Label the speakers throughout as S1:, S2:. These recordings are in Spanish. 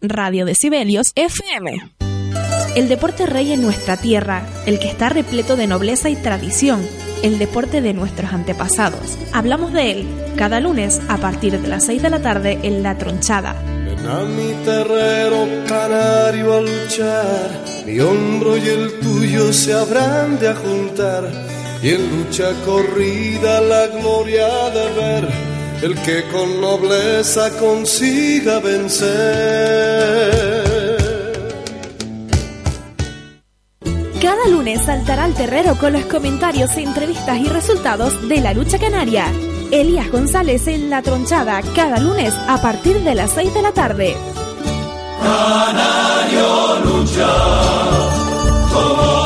S1: Radio Decibelios FM. El deporte rey en nuestra tierra, el que está repleto de nobleza y tradición, el deporte de nuestros antepasados. Hablamos de él cada lunes a partir de las 6 de la tarde en La Tronchada.
S2: Ven a mi terrero canario a luchar, mi hombro y el tuyo se habrán de juntar, y en lucha corrida la gloria de ver el que con nobleza consiga vencer.
S1: Cada lunes saltará al terrero con los comentarios, entrevistas y resultados de la lucha canaria. Elías González en La Tronchada, cada lunes a partir de las 6 de la tarde.
S3: Canario lucha, como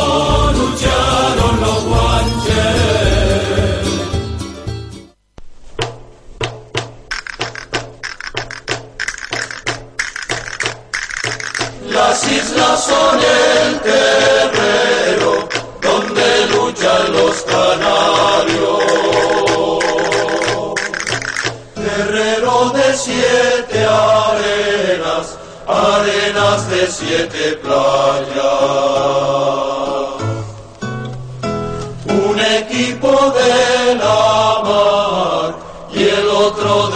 S3: Son el terreno donde luchan los canarios. Guerrero de siete arenas, arenas de siete playas. Un equipo de la mar y el otro de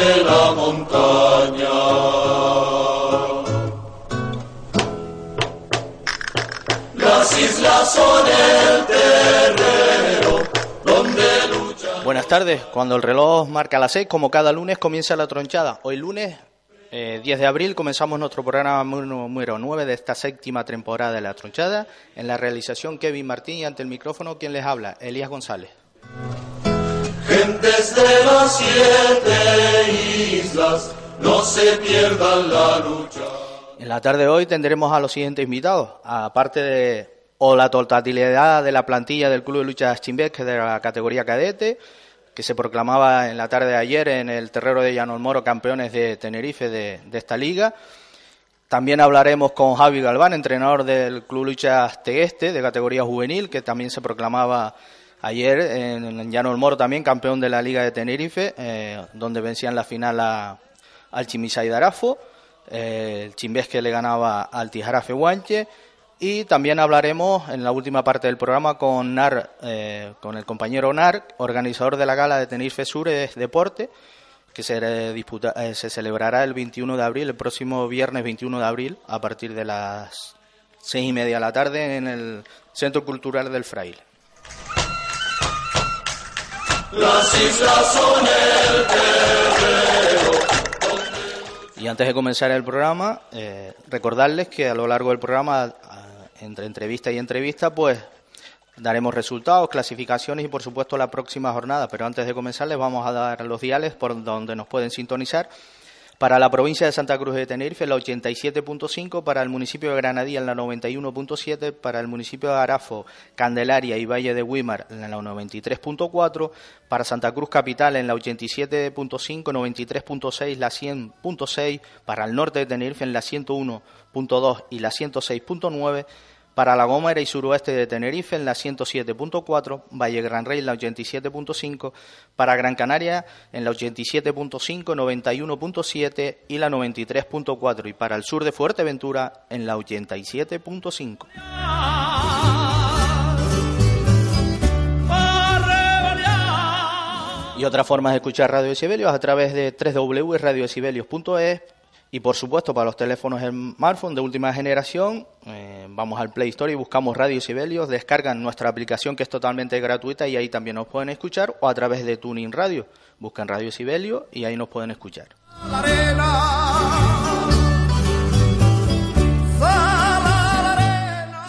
S3: son el terreno donde luchan.
S4: Buenas tardes. Cuando el reloj marca las 6, como cada lunes, comienza la tronchada. Hoy lunes, eh, 10 de abril, comenzamos nuestro programa número 9 de esta séptima temporada de la tronchada. En la realización, Kevin Martín y ante el micrófono, quien les habla, Elías González.
S3: Gentes de las siete islas, no se pierdan la lucha.
S4: En la tarde de hoy tendremos a los siguientes invitados, aparte de o la totalidad de la plantilla del Club de Lucha Chimbesque de la categoría cadete, que se proclamaba en la tarde de ayer en el terrero de Llano Moro campeones de Tenerife de, esta liga. También hablaremos con Javi Galván, entrenador del Club Lucha Tegueste de categoría juvenil, que también se proclamaba ayer en, en Moro también campeón de la Liga de Tenerife, eh, donde vencían la final al Chimisay de Arafo, eh, el Chimbesque le ganaba al Tijarafe Guanche y también hablaremos en la última parte del programa con Nar, eh, con el compañero Nar, organizador de la gala de Tenerife Sur es Deporte, que se, eh, disputa- eh, se celebrará el 21 de abril, el próximo viernes 21 de abril, a partir de las seis y media de la tarde en el Centro Cultural del Fraile.
S3: Las islas son el terreno.
S4: Y antes de comenzar el programa, eh, recordarles que a lo largo del programa, entre entrevista y entrevista, pues daremos resultados, clasificaciones y por supuesto la próxima jornada. Pero antes de comenzar les vamos a dar los diales por donde nos pueden sintonizar. Para la provincia de Santa Cruz de Tenerife, la 87.5, para el municipio de Granadilla, la 91.7, para el municipio de Arafo, Candelaria y Valle de Guimar, en la 93.4, para Santa Cruz Capital, en la 87.5, 93.6, la 100.6, para el norte de Tenerife, en la 101.2 y la 106.9, para La Gómara y suroeste de Tenerife en la 107.4, Valle Gran Rey en la 87.5, para Gran Canaria en la 87.5, 91.7 y la 93.4 y para el sur de Fuerteventura en la 87.5. Y otra forma de escuchar Radio Decibelios a través de www.radiodecibelios.es y por supuesto para los teléfonos smartphone de última generación, eh, vamos al Play Store y buscamos Radio Decibelios, descargan nuestra aplicación que es totalmente gratuita y ahí también nos pueden escuchar o a través de Tuning Radio, buscan Radio Decibelios y ahí nos pueden escuchar.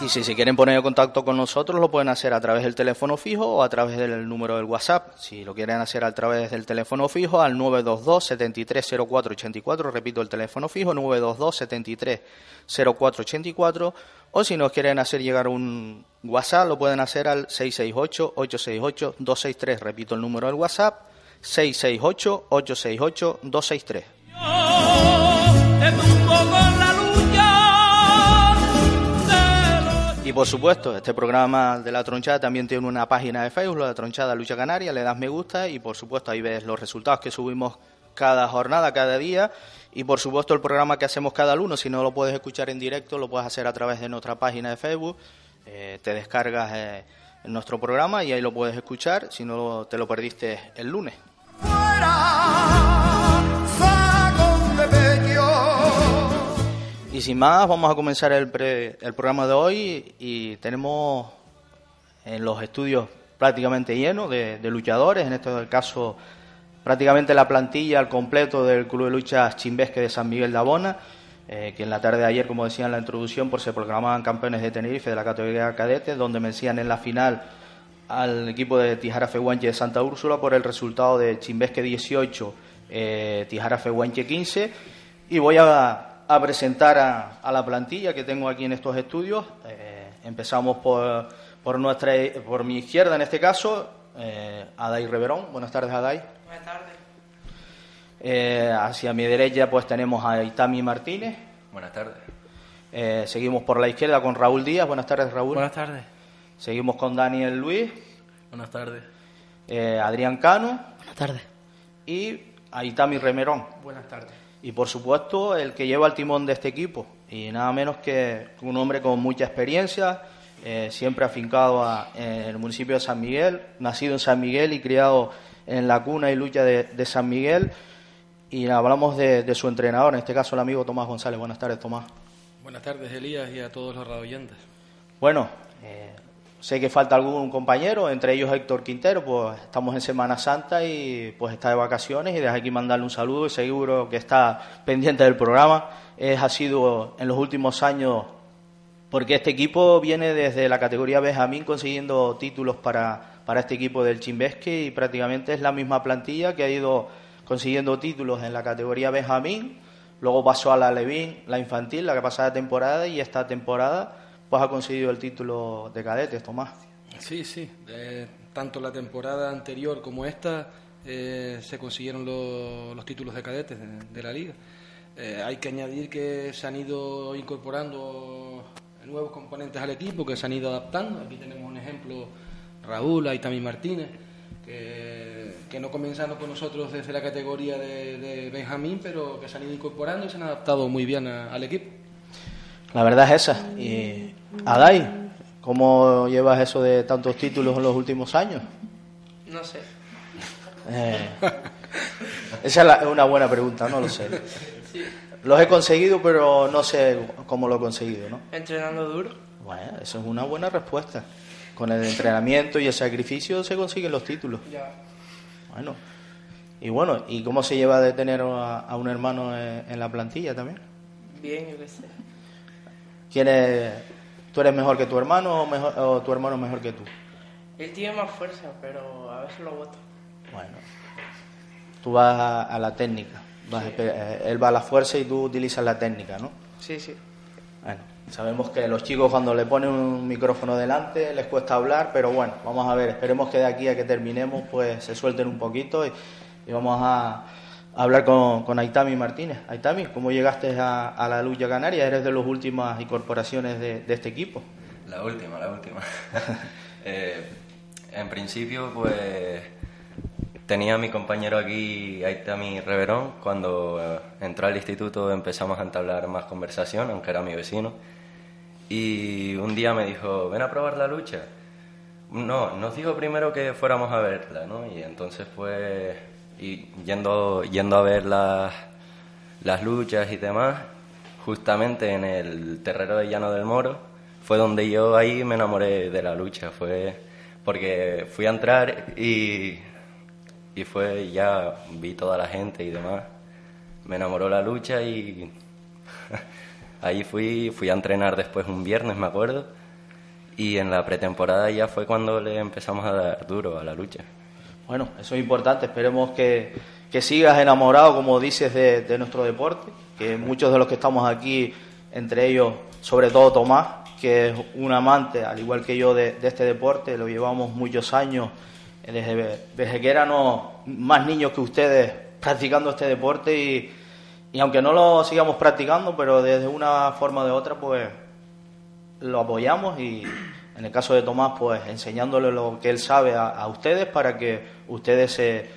S4: Y si se quieren poner en contacto con nosotros, lo pueden hacer a través del teléfono fijo o a través del número del WhatsApp. Si lo quieren hacer a través del teléfono fijo, al 922 730484, repito el teléfono fijo, 922 730484, o si nos quieren hacer llegar un WhatsApp, lo pueden hacer al 668 868 263, repito el número del WhatsApp, 668 Y por supuesto, este programa de La Tronchada también tiene una página de Facebook, La Tronchada Lucha Canaria, le das me gusta y por supuesto ahí ves los resultados que subimos cada jornada, cada día Y por supuesto el programa que hacemos cada lunes, si no lo puedes escuchar en directo, lo puedes hacer a través de nuestra página de Facebook. Eh, te descargas eh, nuestro programa y ahí lo puedes escuchar, si no te lo perdiste el lunes. Y sin más, vamos a comenzar el, el programa de hoy y tenemos en los estudios prácticamente llenos de, luchadores, en este caso prácticamente la plantilla al completo del Club de Lucha Chimbesque de San Miguel de Abona, eh, que en la tarde de ayer, como decía en la introducción, pues se proclamaban campeones de Tenerife de la categoría cadete, donde vencían en la final al equipo de Tijara Fehuenche de Santa Úrsula por el resultado de Chimbesque 18, eh, Tijara Fehuenche 15. Y voy a, presentar a, la plantilla que tengo aquí en estos estudios. Eh, empezamos por, por, nuestra, por mi izquierda, en este caso, eh, Adai Reverón. Buenas tardes, Adai.
S5: Buenas tardes.
S4: Eh, hacia mi derecha pues tenemos a Itami Martínez.
S6: Buenas tardes.
S4: Eh, seguimos por la izquierda con Raúl Díaz. Buenas tardes, Raúl.
S5: Buenas tardes.
S4: Seguimos con Daniel Luis.
S5: Buenas tardes.
S4: Eh, Adrián Cano.
S5: Buenas tardes.
S4: Y a Itami Remerón.
S5: Buenas tardes.
S4: Y por supuesto el que lleva el timón de este equipo. Y nada menos que un hombre con mucha experiencia, siempre afincado en el municipio de San Miguel, nacido en San Miguel y criado en la cuna y lucha de, San Miguel. Y hablamos de, su entrenador, en este caso el amigo Tomás González. Buenas tardes, Tomás.
S5: Buenas tardes, Elías, y a todos los radioyentes.
S4: Bueno, eh, sé que falta algún compañero, entre ellos Héctor Quintero, pues estamos en Semana Santa y pues está de vacaciones y desde aquí mandarle un saludo y seguro que está pendiente del programa. Es, ha sido en los últimos años, porque este equipo viene desde la categoría Benjamín consiguiendo títulos para para este equipo del Chimbesque y prácticamente es la misma plantilla que ha ido consiguiendo títulos en la categoría Benjamín, luego pasó a la Levín, la infantil, la que pasada temporada y esta temporada pues ha conseguido el título de cadetes, Tomás.
S5: Sí, sí, tanto la temporada anterior como esta eh, se consiguieron los títulos de cadetes de, la liga. Eh, hay que añadir que se han ido incorporando nuevos componentes al equipo, que se han ido adaptando. Aquí tenemos un ejemplo Raúl, Aitami Martínez, que, no comenzaron con nosotros desde la categoría de, Benjamín, pero que se han ido incorporando y se han adaptado muy bien al equipo.
S4: La verdad es esa. Y Adai, ¿cómo llevas eso de tantos títulos en los últimos años?
S7: No sé.
S4: Eh, esa es una buena pregunta, no lo sé. Los he conseguido, pero no sé cómo lo he conseguido, ¿no?
S7: Entrenando duro.
S4: Bueno, eso es una buena respuesta con el entrenamiento y el sacrificio se consiguen los títulos. Bueno, y bueno, ¿y cómo se lleva de tener a, un hermano en, la plantilla también?
S7: Bien, yo qué sé.
S4: ¿Quién es, ¿Tú eres mejor que tu hermano o, mejor, o tu hermano mejor que tú?
S7: Él tiene más fuerza, pero a veces lo voto.
S4: Bueno, tú vas a, la técnica. Eh, él va a la fuerza y tú utilizas la técnica, ¿no?
S7: Sí, sí.
S4: Bueno, sabemos que los chicos cuando le ponen un micrófono delante les cuesta hablar, pero bueno, vamos a ver, esperemos que de aquí a que terminemos pues se suelten un poquito y, vamos a, hablar con, con, Aitami Martínez. Aitami, ¿cómo llegaste a, la lucha canaria? Eres de las últimas incorporaciones de, este equipo.
S6: La última, la última. Eh, en principio, pues tenía a mi compañero aquí, Aitami Reverón, cuando eh, entró al instituto empezamos a entablar más conversación, aunque era mi vecino. Y un día me dijo, ven a probar la lucha. No, nos dijo primero que fuéramos a verla, ¿no? Y entonces fue y yendo, yendo a ver las, las luchas y demás, justamente en el terreno de Llano del Moro, fue donde yo ahí me enamoré de la lucha. Fue porque fui a entrar y y fue, ya vi toda la gente y demás. Me enamoró la lucha y ahí fui, fui a entrenar después un viernes, me acuerdo. Y en la pretemporada ya fue cuando le empezamos a dar duro a la lucha.
S4: Bueno, eso es importante. Esperemos que, sigas enamorado, como dices, de, nuestro deporte. Que muchos de los que estamos aquí, entre ellos, sobre todo Tomás, que es un amante, al igual que yo, de, de este deporte, lo llevamos muchos años desde, que éramos más niños que ustedes practicando este deporte y, y aunque no lo sigamos practicando, pero desde una forma o de otra, pues lo apoyamos y en el caso de Tomás, pues enseñándole lo que él sabe a, ustedes para que ustedes se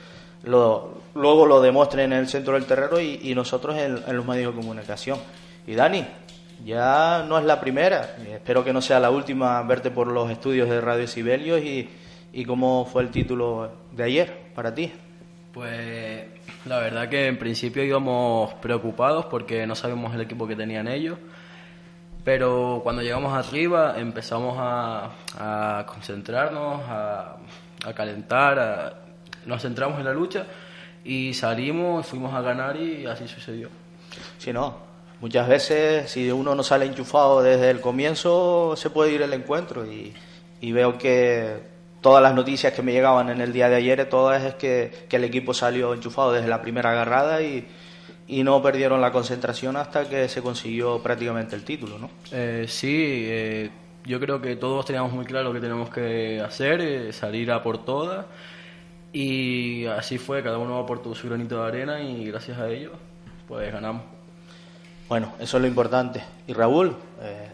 S4: lo, luego lo demuestren en el centro del terreno y, nosotros en, los medios de comunicación. Y Dani, ya no es la primera, espero que no sea la última verte por los estudios de Radio Sibelius y, y cómo fue el título de ayer para ti.
S8: Pues la verdad que en principio íbamos preocupados porque no sabíamos el equipo que tenían ellos, pero cuando llegamos arriba empezamos a, a concentrarnos, a, a calentar, a- nos centramos en la lucha y salimos, fuimos a ganar y así sucedió.
S4: Si no, muchas veces si uno no sale enchufado desde el comienzo se puede ir el encuentro y, y veo que todas las noticias que me llegaban en el día de ayer, todas es que, que el equipo salió enchufado desde la primera agarrada y, y no perdieron la concentración hasta que se consiguió prácticamente el título, ¿no?
S8: Eh, sí, eh, yo creo que todos teníamos muy claro lo que tenemos que hacer, eh, salir a por todas. Y así fue, cada uno aportó su granito de arena y gracias a ello, pues ganamos.
S4: Bueno, eso es lo importante. Y Raúl, eh,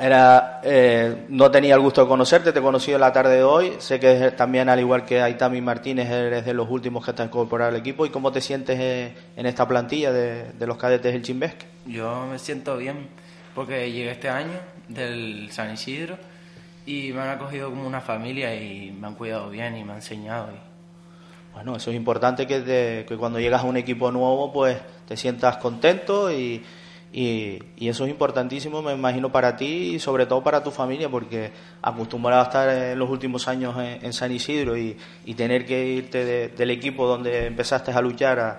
S4: era, eh, no tenía el gusto de conocerte, te he conocido la tarde de hoy. Sé que también, al igual que Aitami Martínez, eres de los últimos que te has incorporado al equipo. ¿Y cómo te sientes eh, en esta plantilla de, de los cadetes del Chimbesque?
S9: Yo me siento bien porque llegué este año del San Isidro y me han acogido como una familia y me han cuidado bien y me han enseñado. y-
S4: Bueno, eso es importante que, te- que cuando llegas a un equipo nuevo, pues te sientas contento y, y- y eso es importantísimo, me imagino, para ti y sobre todo para tu familia, porque acostumbrado a estar en los últimos años en, en San Isidro y, y tener que irte de- del equipo donde empezaste a luchar, a-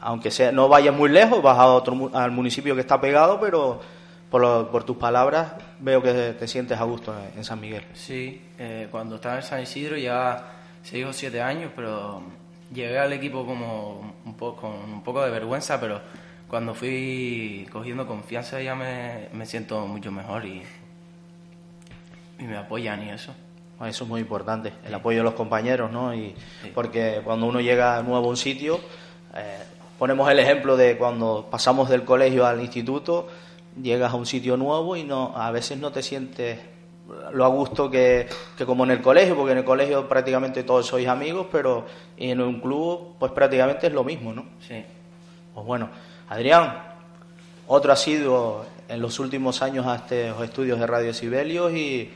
S4: aunque sea no vayas muy lejos, vas a otro, al municipio que está pegado, pero por, lo- por tus palabras veo que te sientes a gusto en, en San Miguel.
S9: Sí, eh, cuando estaba en San Isidro ya seis o siete años, pero llegué al equipo como un poco, con un poco de vergüenza, pero cuando fui cogiendo confianza ya me, me siento mucho mejor y, y me apoyan y eso.
S4: Bueno, Eso es muy importante, el apoyo de los compañeros, ¿no? Y porque cuando uno llega nuevo a un sitio, eh, ponemos el ejemplo de cuando pasamos del colegio al instituto, llegas a un sitio nuevo y no, a veces no te sientes lo a gusto que, que como en el colegio, porque en el colegio prácticamente todos sois amigos, pero en un club pues prácticamente es lo mismo, ¿no?
S9: Sí.
S4: Pues bueno, Adrián, otro ha sido en los últimos años a estos estudios de Radio Sibelius y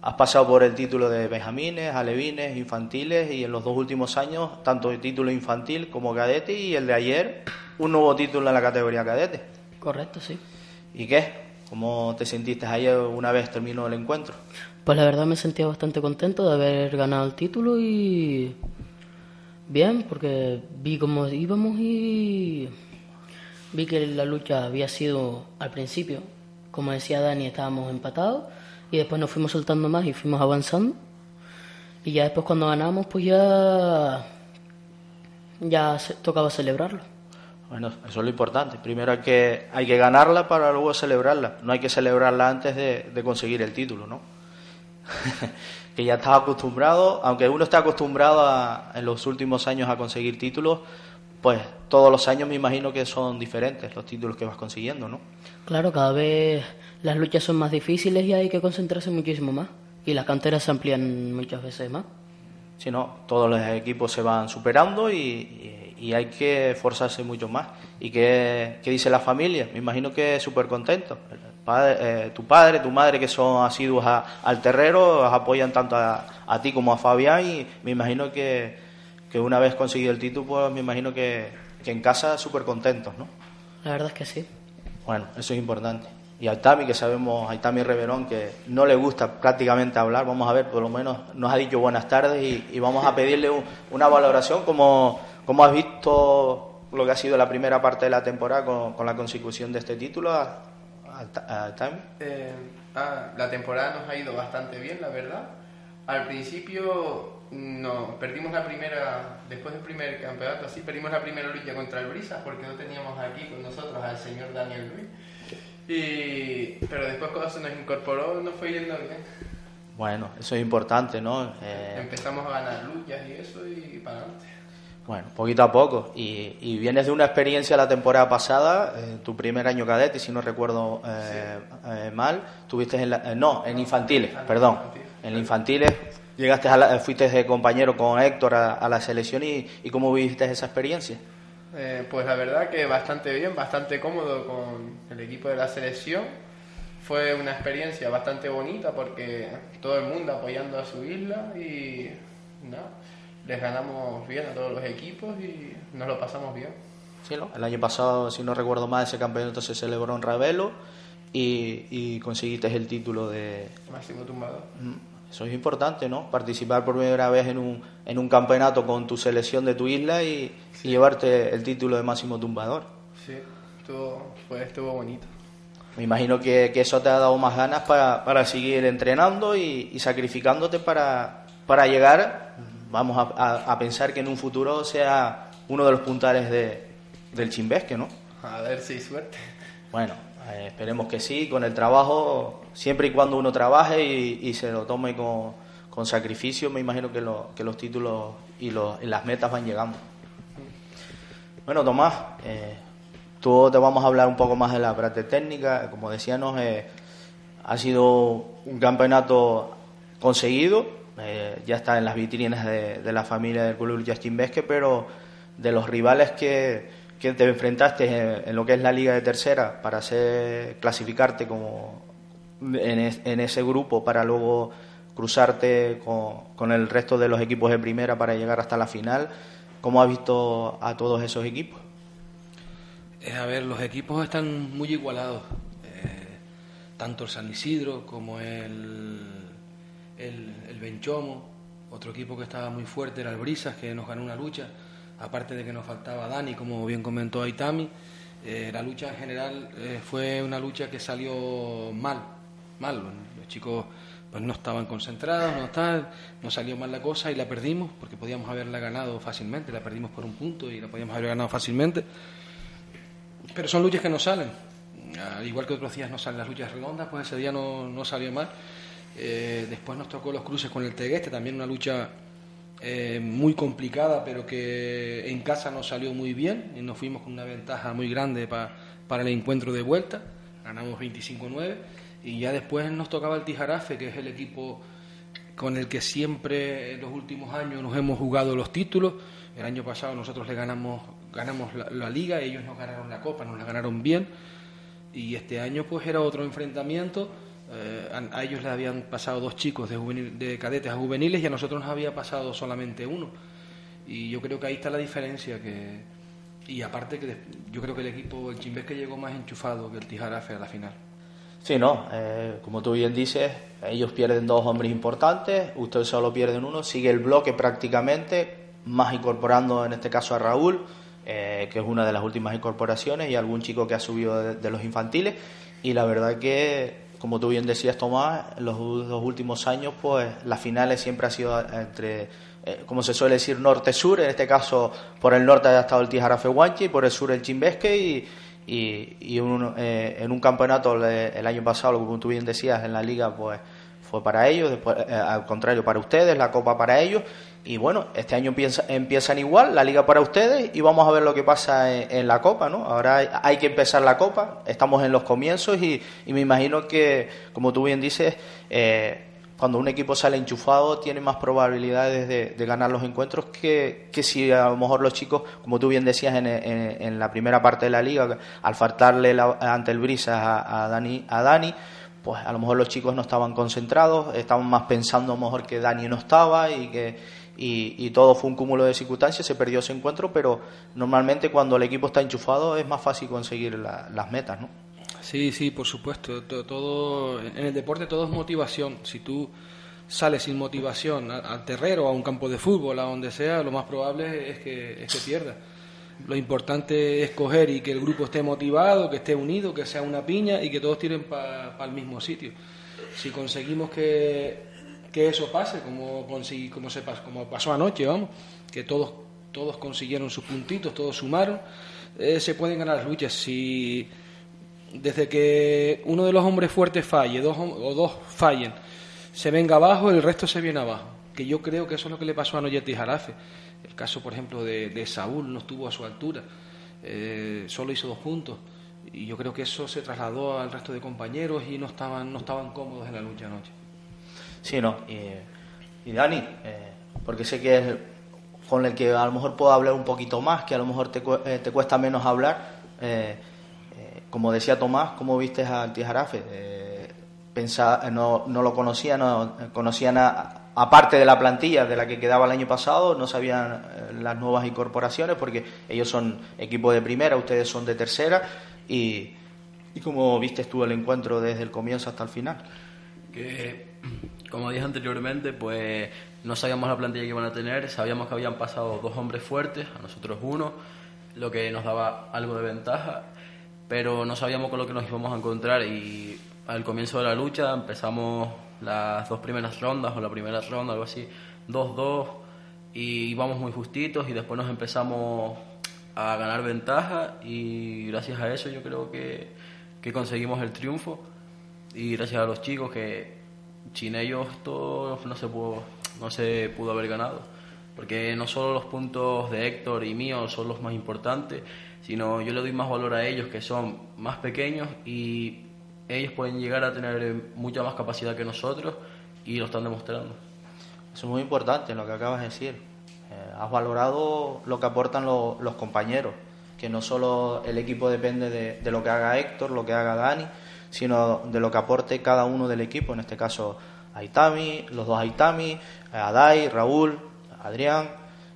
S4: has pasado por el título de Benjamines, Alevines, Infantiles y en los dos últimos años, tanto el título infantil como cadete y el de ayer, un nuevo título en la categoría cadete.
S10: Correcto, sí.
S4: ¿Y qué? ¿Cómo te sentiste ayer una vez terminó el encuentro?
S10: Pues la verdad me sentía bastante contento de haber ganado el título y bien, porque vi cómo íbamos y vi que la lucha había sido al principio, como decía Dani, estábamos empatados y después nos fuimos soltando más y fuimos avanzando y ya después cuando ganamos pues ya ya se- tocaba celebrarlo.
S4: Bueno, eso es lo importante. Primero hay que, hay que ganarla para luego celebrarla. No hay que celebrarla antes de, de conseguir el título, ¿no? que ya estás acostumbrado, aunque uno está acostumbrado a- en los últimos años a conseguir títulos, pues todos los años me imagino que son diferentes los títulos que vas consiguiendo, ¿no?
S10: Claro, cada vez las luchas son más difíciles y hay que concentrarse muchísimo más. Y las canteras se amplían muchas veces más.
S4: Si no, todos los equipos se van superando y, y- y hay que esforzarse mucho más. ¿Y qué, qué dice la familia? Me imagino que súper contento. Padre- eh, tu padre, tu madre, que son asiduos a- al terrero, apoyan tanto a, a ti como a Fabián y me imagino que, que una vez conseguido el título, pues me imagino que, que en casa súper contentos, ¿no?
S10: La verdad es que sí.
S4: Bueno, eso es importante. Y a Tami, que sabemos, a Tami Reverón, que no le gusta prácticamente hablar, vamos a ver, por lo menos nos ha dicho buenas tardes y, y vamos a pedirle un- una valoración, como, como has visto lo que ha sido la primera parte de la temporada con, con la consecución de este título a, a- a Tami.
S11: Eh, ah, la temporada nos ha ido bastante bien, la verdad. Al principio no, perdimos la primera, después del primer campeonato, así, perdimos la primera lucha contra el Brisa porque no teníamos aquí con nosotros al señor Daniel Luis. Y, pero después cuando se nos incorporó nos fue yendo bien.
S4: Bueno, eso es importante, ¿no? Eh,
S11: Empezamos a ganar luchas y eso y para adelante.
S4: Bueno, poquito a poco. Y, y vienes de una experiencia la temporada pasada, eh, tu primer año cadete, si no recuerdo eh, eh, mal, tuviste en la, eh, no, en infantiles, perdón. En infantiles llegaste a la, fuiste de compañero con Héctor a, la selección y, y, cómo viviste esa experiencia.
S11: Eh, pues la verdad que bastante bien, bastante cómodo con el equipo de la selección. Fue una experiencia bastante bonita porque todo el mundo apoyando a su isla y nada, les ganamos bien a todos los equipos y nos lo pasamos bien.
S4: Sí, ¿no? El año pasado, si no recuerdo mal, ese campeonato se celebró en Ravelo y, y conseguiste el título de...
S11: Máximo tumbador.
S4: Mm, eso es importante, ¿no? Participar por primera vez en un, en un campeonato con tu selección de tu isla y, llevarte el título de máximo tumbador.
S11: Sí, estuvo, estuvo bonito.
S4: Me imagino que, que, eso te ha dado más ganas para, para seguir entrenando y, y sacrificándote para, para llegar, vamos a, a, pensar que en un futuro sea uno de los puntales de, del chimbesque, ¿no?
S11: A ver si hay suerte.
S4: Bueno, eh, esperemos que sí, con el trabajo, siempre y cuando uno trabaje y, se lo tome con, con, sacrificio, me imagino que, lo, que los títulos y, los, las metas van llegando. Bueno, Tomás, eh, tú te vamos a hablar un poco más de la parte técnica. Como decíamos, eh, ha sido un campeonato conseguido, ya está en las vitrinas de, de la familia del club Justin Vesque, pero de los rivales que, que te enfrentaste en, lo que es la liga de tercera para hacer, clasificarte como en, ese grupo para luego cruzarte con, el resto de los equipos de primera para llegar hasta la final. ¿Cómo has visto a todos esos equipos?
S5: Eh, a ver, los equipos están muy igualados. Eh, tanto el San Isidro como el, el, el Benchomo. Otro equipo que estaba muy fuerte era el Brisas, que nos ganó una lucha aparte de que nos faltaba Dani, como bien comentó Aitami, eh, la lucha en general eh, fue una lucha que salió mal, mal. Los chicos pues no estaban concentrados, no estaban, no salió mal la cosa y la perdimos porque podíamos haberla ganado fácilmente, la perdimos por un punto y la podíamos haber ganado fácilmente. Pero son luchas que no salen. Al igual que otros días no salen las luchas redondas, pues ese día no, no salió mal. Eh, después nos tocó los cruces con el Tegueste, también una lucha eh, muy complicada, pero que en casa nos salió muy bien y nos fuimos con una ventaja muy grande para el encuentro de vuelta. Ganamos 25-9 y ya después nos tocaba el Tijarafe, que es el equipo con el que siempre en los últimos años nos hemos jugado los títulos. El año pasado nosotros le ganamos, ganamos la, la liga, ellos nos ganaron la copa, nos la ganaron bien. Y este año pues era otro enfrentamiento eh, a, ellos les habían pasado dos chicos de, de cadetes a juveniles y a nosotros nos había pasado solamente uno. Y yo creo que ahí está la diferencia. que Y aparte que yo creo que el equipo, el Chimbés que llegó más enchufado que el Tijarafe a la final.
S4: Sí, no, eh, como tú bien dices, ellos pierden dos hombres importantes, ustedes solo pierden uno, sigue el bloque prácticamente, más incorporando en este caso a Raúl, eh, que es una de las últimas incorporaciones, y algún chico que ha subido de, de los infantiles, y la verdad que como tú bien decías, Tomás, en los dos últimos años, pues las finales siempre ha sido entre, eh, como se suele decir, norte-sur. En este caso, por el norte ha estado el Tijarafe y por el sur el Chimbesque. Y, y, eh, en un campeonato el año pasado, como tú bien decías, en la liga, pues fue para ellos, después, eh, al contrario, para ustedes, la copa para ellos. Y bueno, este año empieza, empiezan igual, la liga para ustedes, y vamos a ver lo que pasa en, la copa, ¿no? Ahora hay, que empezar la copa, estamos en los comienzos y, me imagino que, como tú bien dices, eh, cuando un equipo sale enchufado tiene más probabilidades de, ganar los encuentros que, que, si a lo mejor los chicos, como tú bien decías en, en, la primera parte de la liga, al faltarle ante el Brisas a, a, Dani, a Dani pues a lo mejor los chicos no estaban concentrados, estaban más pensando a lo mejor que Dani no estaba y que y, todo fue un cúmulo de circunstancias, se perdió ese encuentro, pero normalmente cuando el equipo está enchufado es más fácil conseguir las metas, ¿no?
S5: Sí, sí, por supuesto. Todo, en el deporte todo es motivación. Si tú sales sin motivación al terrero, a un campo de fútbol, a donde sea, lo más probable es que, es que pierdas. Lo importante es coger y que el grupo esté motivado, que esté unido, que sea una piña y que todos tiren para el mismo sitio. Si conseguimos que, que eso pase, como, como, se, como pasó anoche, vamos, que todos, todos consiguieron sus puntitos, todos sumaron, eh, se pueden ganar las luchas. Si desde que uno de los hombres fuertes falle, dos o dos fallen, se venga abajo, el resto se viene abajo. Que yo creo que eso es lo que le pasó a Noyeti Jarafe. El caso, por ejemplo, de, Saúl no estuvo a su altura, eh, solo hizo dos puntos. Y yo creo que eso se trasladó al resto de compañeros y no estaban, no estaban cómodos en la lucha anoche.
S4: Sí, no. Y Dani, eh, porque sé que es con el que a lo mejor puedo hablar un poquito más, que a lo mejor te, eh, te cuesta menos hablar. Como decía Tomás, ¿cómo viste al Tijarafe? Eh, no, no, lo conocían, no conocían a, aparte de la plantilla de la que quedaba el año pasado, no sabían las nuevas incorporaciones porque ellos son equipo de primera, ustedes son de tercera y, y cómo viste tú el encuentro desde el comienzo hasta el final.
S8: Que, como dije anteriormente, pues no sabíamos la plantilla que iban a tener, sabíamos que habían pasado dos hombres fuertes, a nosotros uno, lo que nos daba algo de ventaja, pero no sabíamos con lo que nos íbamos a encontrar y al comienzo de la lucha empezamos las dos primeras rondas o la primera ronda, algo así, 2-2 y íbamos muy justitos y después nos empezamos a ganar ventaja y gracias a eso yo creo que, que conseguimos el triunfo. Y gracias a los chicos que sin ellos esto no se pudo, no se pudo haber ganado. Porque no solo los puntos de Héctor y míos son los más importantes sino yo le doy más valor a ellos que son más pequeños y ellos pueden llegar a tener mucha más capacidad que nosotros y lo están demostrando.
S4: Eso es muy importante lo que acabas de decir. Eh, has valorado lo que aportan los compañeros, que no solo el equipo depende de, lo que haga Héctor, lo que haga Dani, sino de lo que aporte cada uno del equipo, en este caso Aitami, los dos Aitami, Adai, Raúl, Adrián,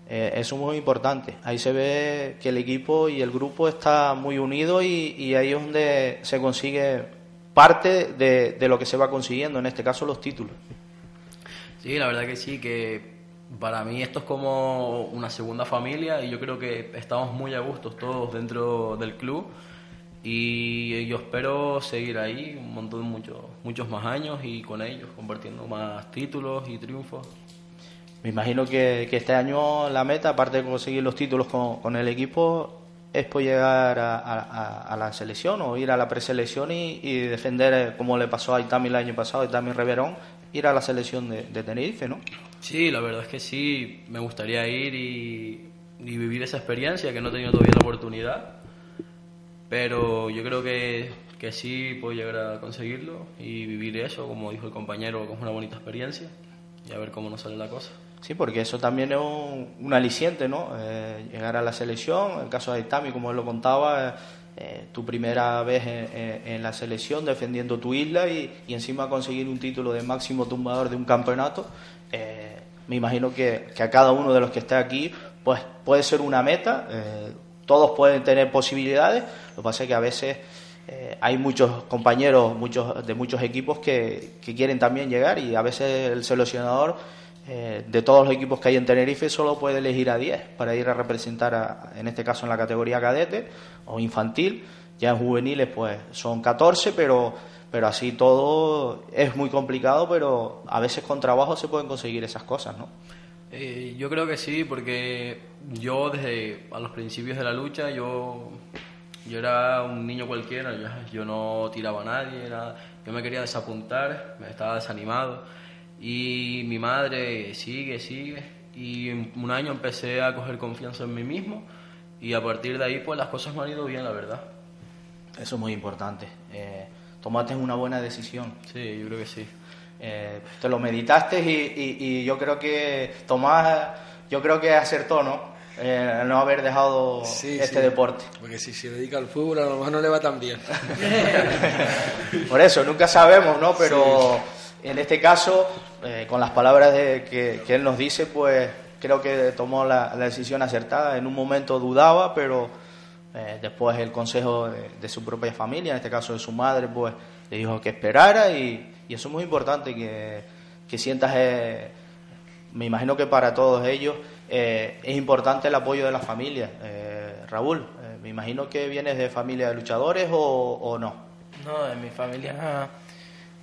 S4: eh, eso es muy importante. Ahí se ve que el equipo y el grupo está muy unido y, ahí es donde se consigue parte de, lo que se va consiguiendo, en este caso los títulos.
S8: Sí, la verdad que sí, que para mí esto es como una segunda familia y yo creo que estamos muy a gusto todos dentro del club y yo espero seguir ahí un montón, muchos, muchos más años y con ellos, compartiendo más títulos y triunfos.
S4: Me imagino que, este año la meta, aparte de conseguir los títulos con, el equipo, es por llegar a, la selección o ir a la preselección y, y, defender, eh, como le pasó a Itami el año pasado, a Itami Reverón, ir a la selección de, Tenerife, ¿no?
S8: Sí, la verdad es que sí, me gustaría ir y, vivir esa experiencia, que no he tenido todavía la oportunidad, pero yo creo que, que sí puedo llegar a conseguirlo y vivir eso, como dijo el compañero, que una bonita experiencia y a ver cómo nos sale la cosa.
S4: Sí, porque eso también es un, aliciente, ¿no? Eh, llegar a la selección, en el caso de Itami, como él lo contaba, eh, tu primera vez en, la selección defendiendo tu isla y, encima conseguir un título de máximo tumbador de un campeonato, eh, me imagino que, a cada uno de los que esté aquí, pues puede ser una meta, todos pueden tener posibilidades, lo que pasa es que a veces hay muchos compañeros muchos de muchos equipos que, que quieren también llegar y a veces el seleccionador eh, de todos los equipos que hay en Tenerife solo puede elegir a 10 para ir a representar, en este caso en la categoría cadete o infantil. Ya en juveniles pues son 14, pero, pero así todo es muy complicado, pero a veces con trabajo se pueden conseguir esas cosas, ¿no?
S8: Eh, yo creo que sí, porque yo desde a los principios de la lucha, yo, yo era un niño cualquiera, yo, no tiraba a nadie, yo me quería desapuntar, me estaba desanimado y mi madre sigue, sigue. Y en un año empecé a coger confianza en mí mismo y a partir de ahí pues las cosas me han ido bien, la verdad.
S4: Eso es muy importante. Eh, tomaste una buena decisión.
S8: Sí, yo creo que sí.
S4: Eh, te lo meditaste y, y, yo creo que Tomás, yo creo que acertó, ¿no? Eh, no haber dejado este deporte.
S5: Porque si se dedica al fútbol a lo mejor no le va tan bien.
S4: Por eso, nunca sabemos, ¿no? Pero... En este caso, eh, con las palabras de, que, él nos dice, pues creo que tomó la, decisión acertada. En un momento dudaba, pero eh, después el consejo de, su propia familia, en este caso de su madre, pues le dijo que esperara y, eso es muy importante, que, que sientas, eh, me imagino que para todos ellos es importante el apoyo de la familia. Raúl, me imagino que vienes de familia de luchadores o, o no.
S9: No, en mi familia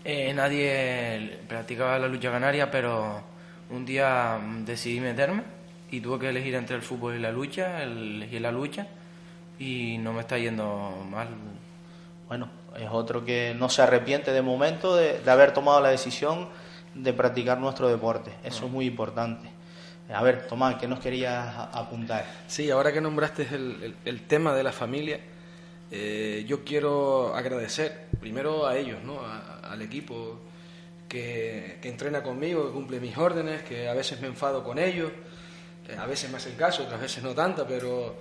S9: eh, nadie practicaba la lucha canaria, pero un día mm, decidí meterme y tuve que elegir entre el fútbol y la lucha, elegí la lucha y no me está yendo mal.
S4: Bueno, es otro que no se arrepiente de momento de, haber tomado la decisión de practicar nuestro deporte. Eso es muy importante. A ver, Tomás, ¿qué nos querías apuntar?
S5: Sí, ahora que nombraste el, tema de la familia, eh, yo quiero agradecer primero a ellos, ¿no? al equipo que, que entrena conmigo, que cumple mis órdenes, que a veces me enfado con ellos, eh, a veces me hacen caso, otras veces no tanto, pero...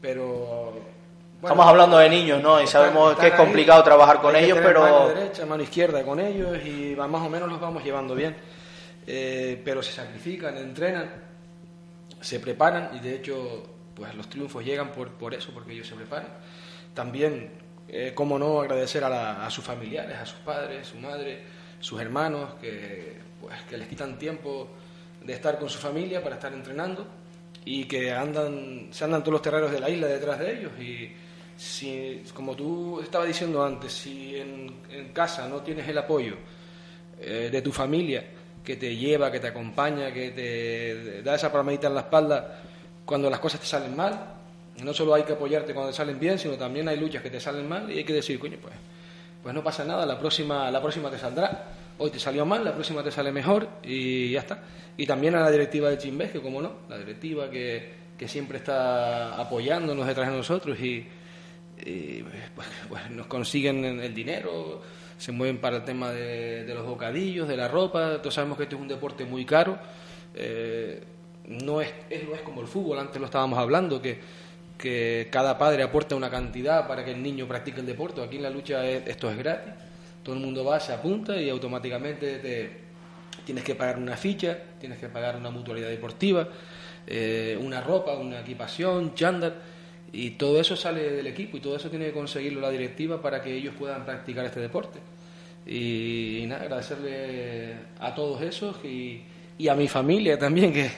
S5: pero bueno,
S4: Estamos hablando de niños, ¿no? Y sabemos que es
S5: ahí,
S4: complicado trabajar con ellos,
S5: tener Mano
S4: pero
S5: derecha, mano izquierda con ellos y más o menos los vamos llevando bien. Eh, pero se sacrifican, entrenan, se preparan y de hecho pues los triunfos llegan por, por eso, porque ellos se preparan. También, eh, cómo no, agradecer a, sus familiares, a sus padres, su madre, sus hermanos, que, pues, que les quitan tiempo de estar con su familia para estar entrenando y que andan, se andan todos los terreros de la isla detrás de ellos. Y como tú estabas diciendo antes, si en, en casa no tienes el apoyo eh, de tu familia que te lleva, que te acompaña, que te da esa palmadita en la espalda cuando las cosas te salen mal, no solo hay que apoyarte cuando te salen bien, sino también hay luchas que te salen mal y hay que decir, coño, pues, pues no pasa nada, la próxima, la próxima te saldrá. Hoy te salió mal, la próxima te sale mejor y ya está. Y también a la directiva de Chimbés, que como no, la directiva que, que siempre está apoyándonos detrás de nosotros y, y, pues, pues, nos consiguen el dinero, se mueven para el tema de, de los bocadillos, de la ropa. Todos sabemos que este es un deporte muy caro. eh, no, es, es- no es como el fútbol, antes lo estábamos hablando, que, que cada padre aporta una cantidad para que el niño practique el deporte. Aquí en la lucha es- esto es gratis. Todo el mundo va, se apunta y automáticamente te, tienes que pagar una ficha, tienes que pagar una mutualidad deportiva, eh, una ropa, una equipación, chándal, y todo eso sale del equipo y todo eso tiene que conseguirlo la directiva para que ellos puedan practicar este deporte. Y, y nada, agradecerle a todos esos y, y a mi familia también que,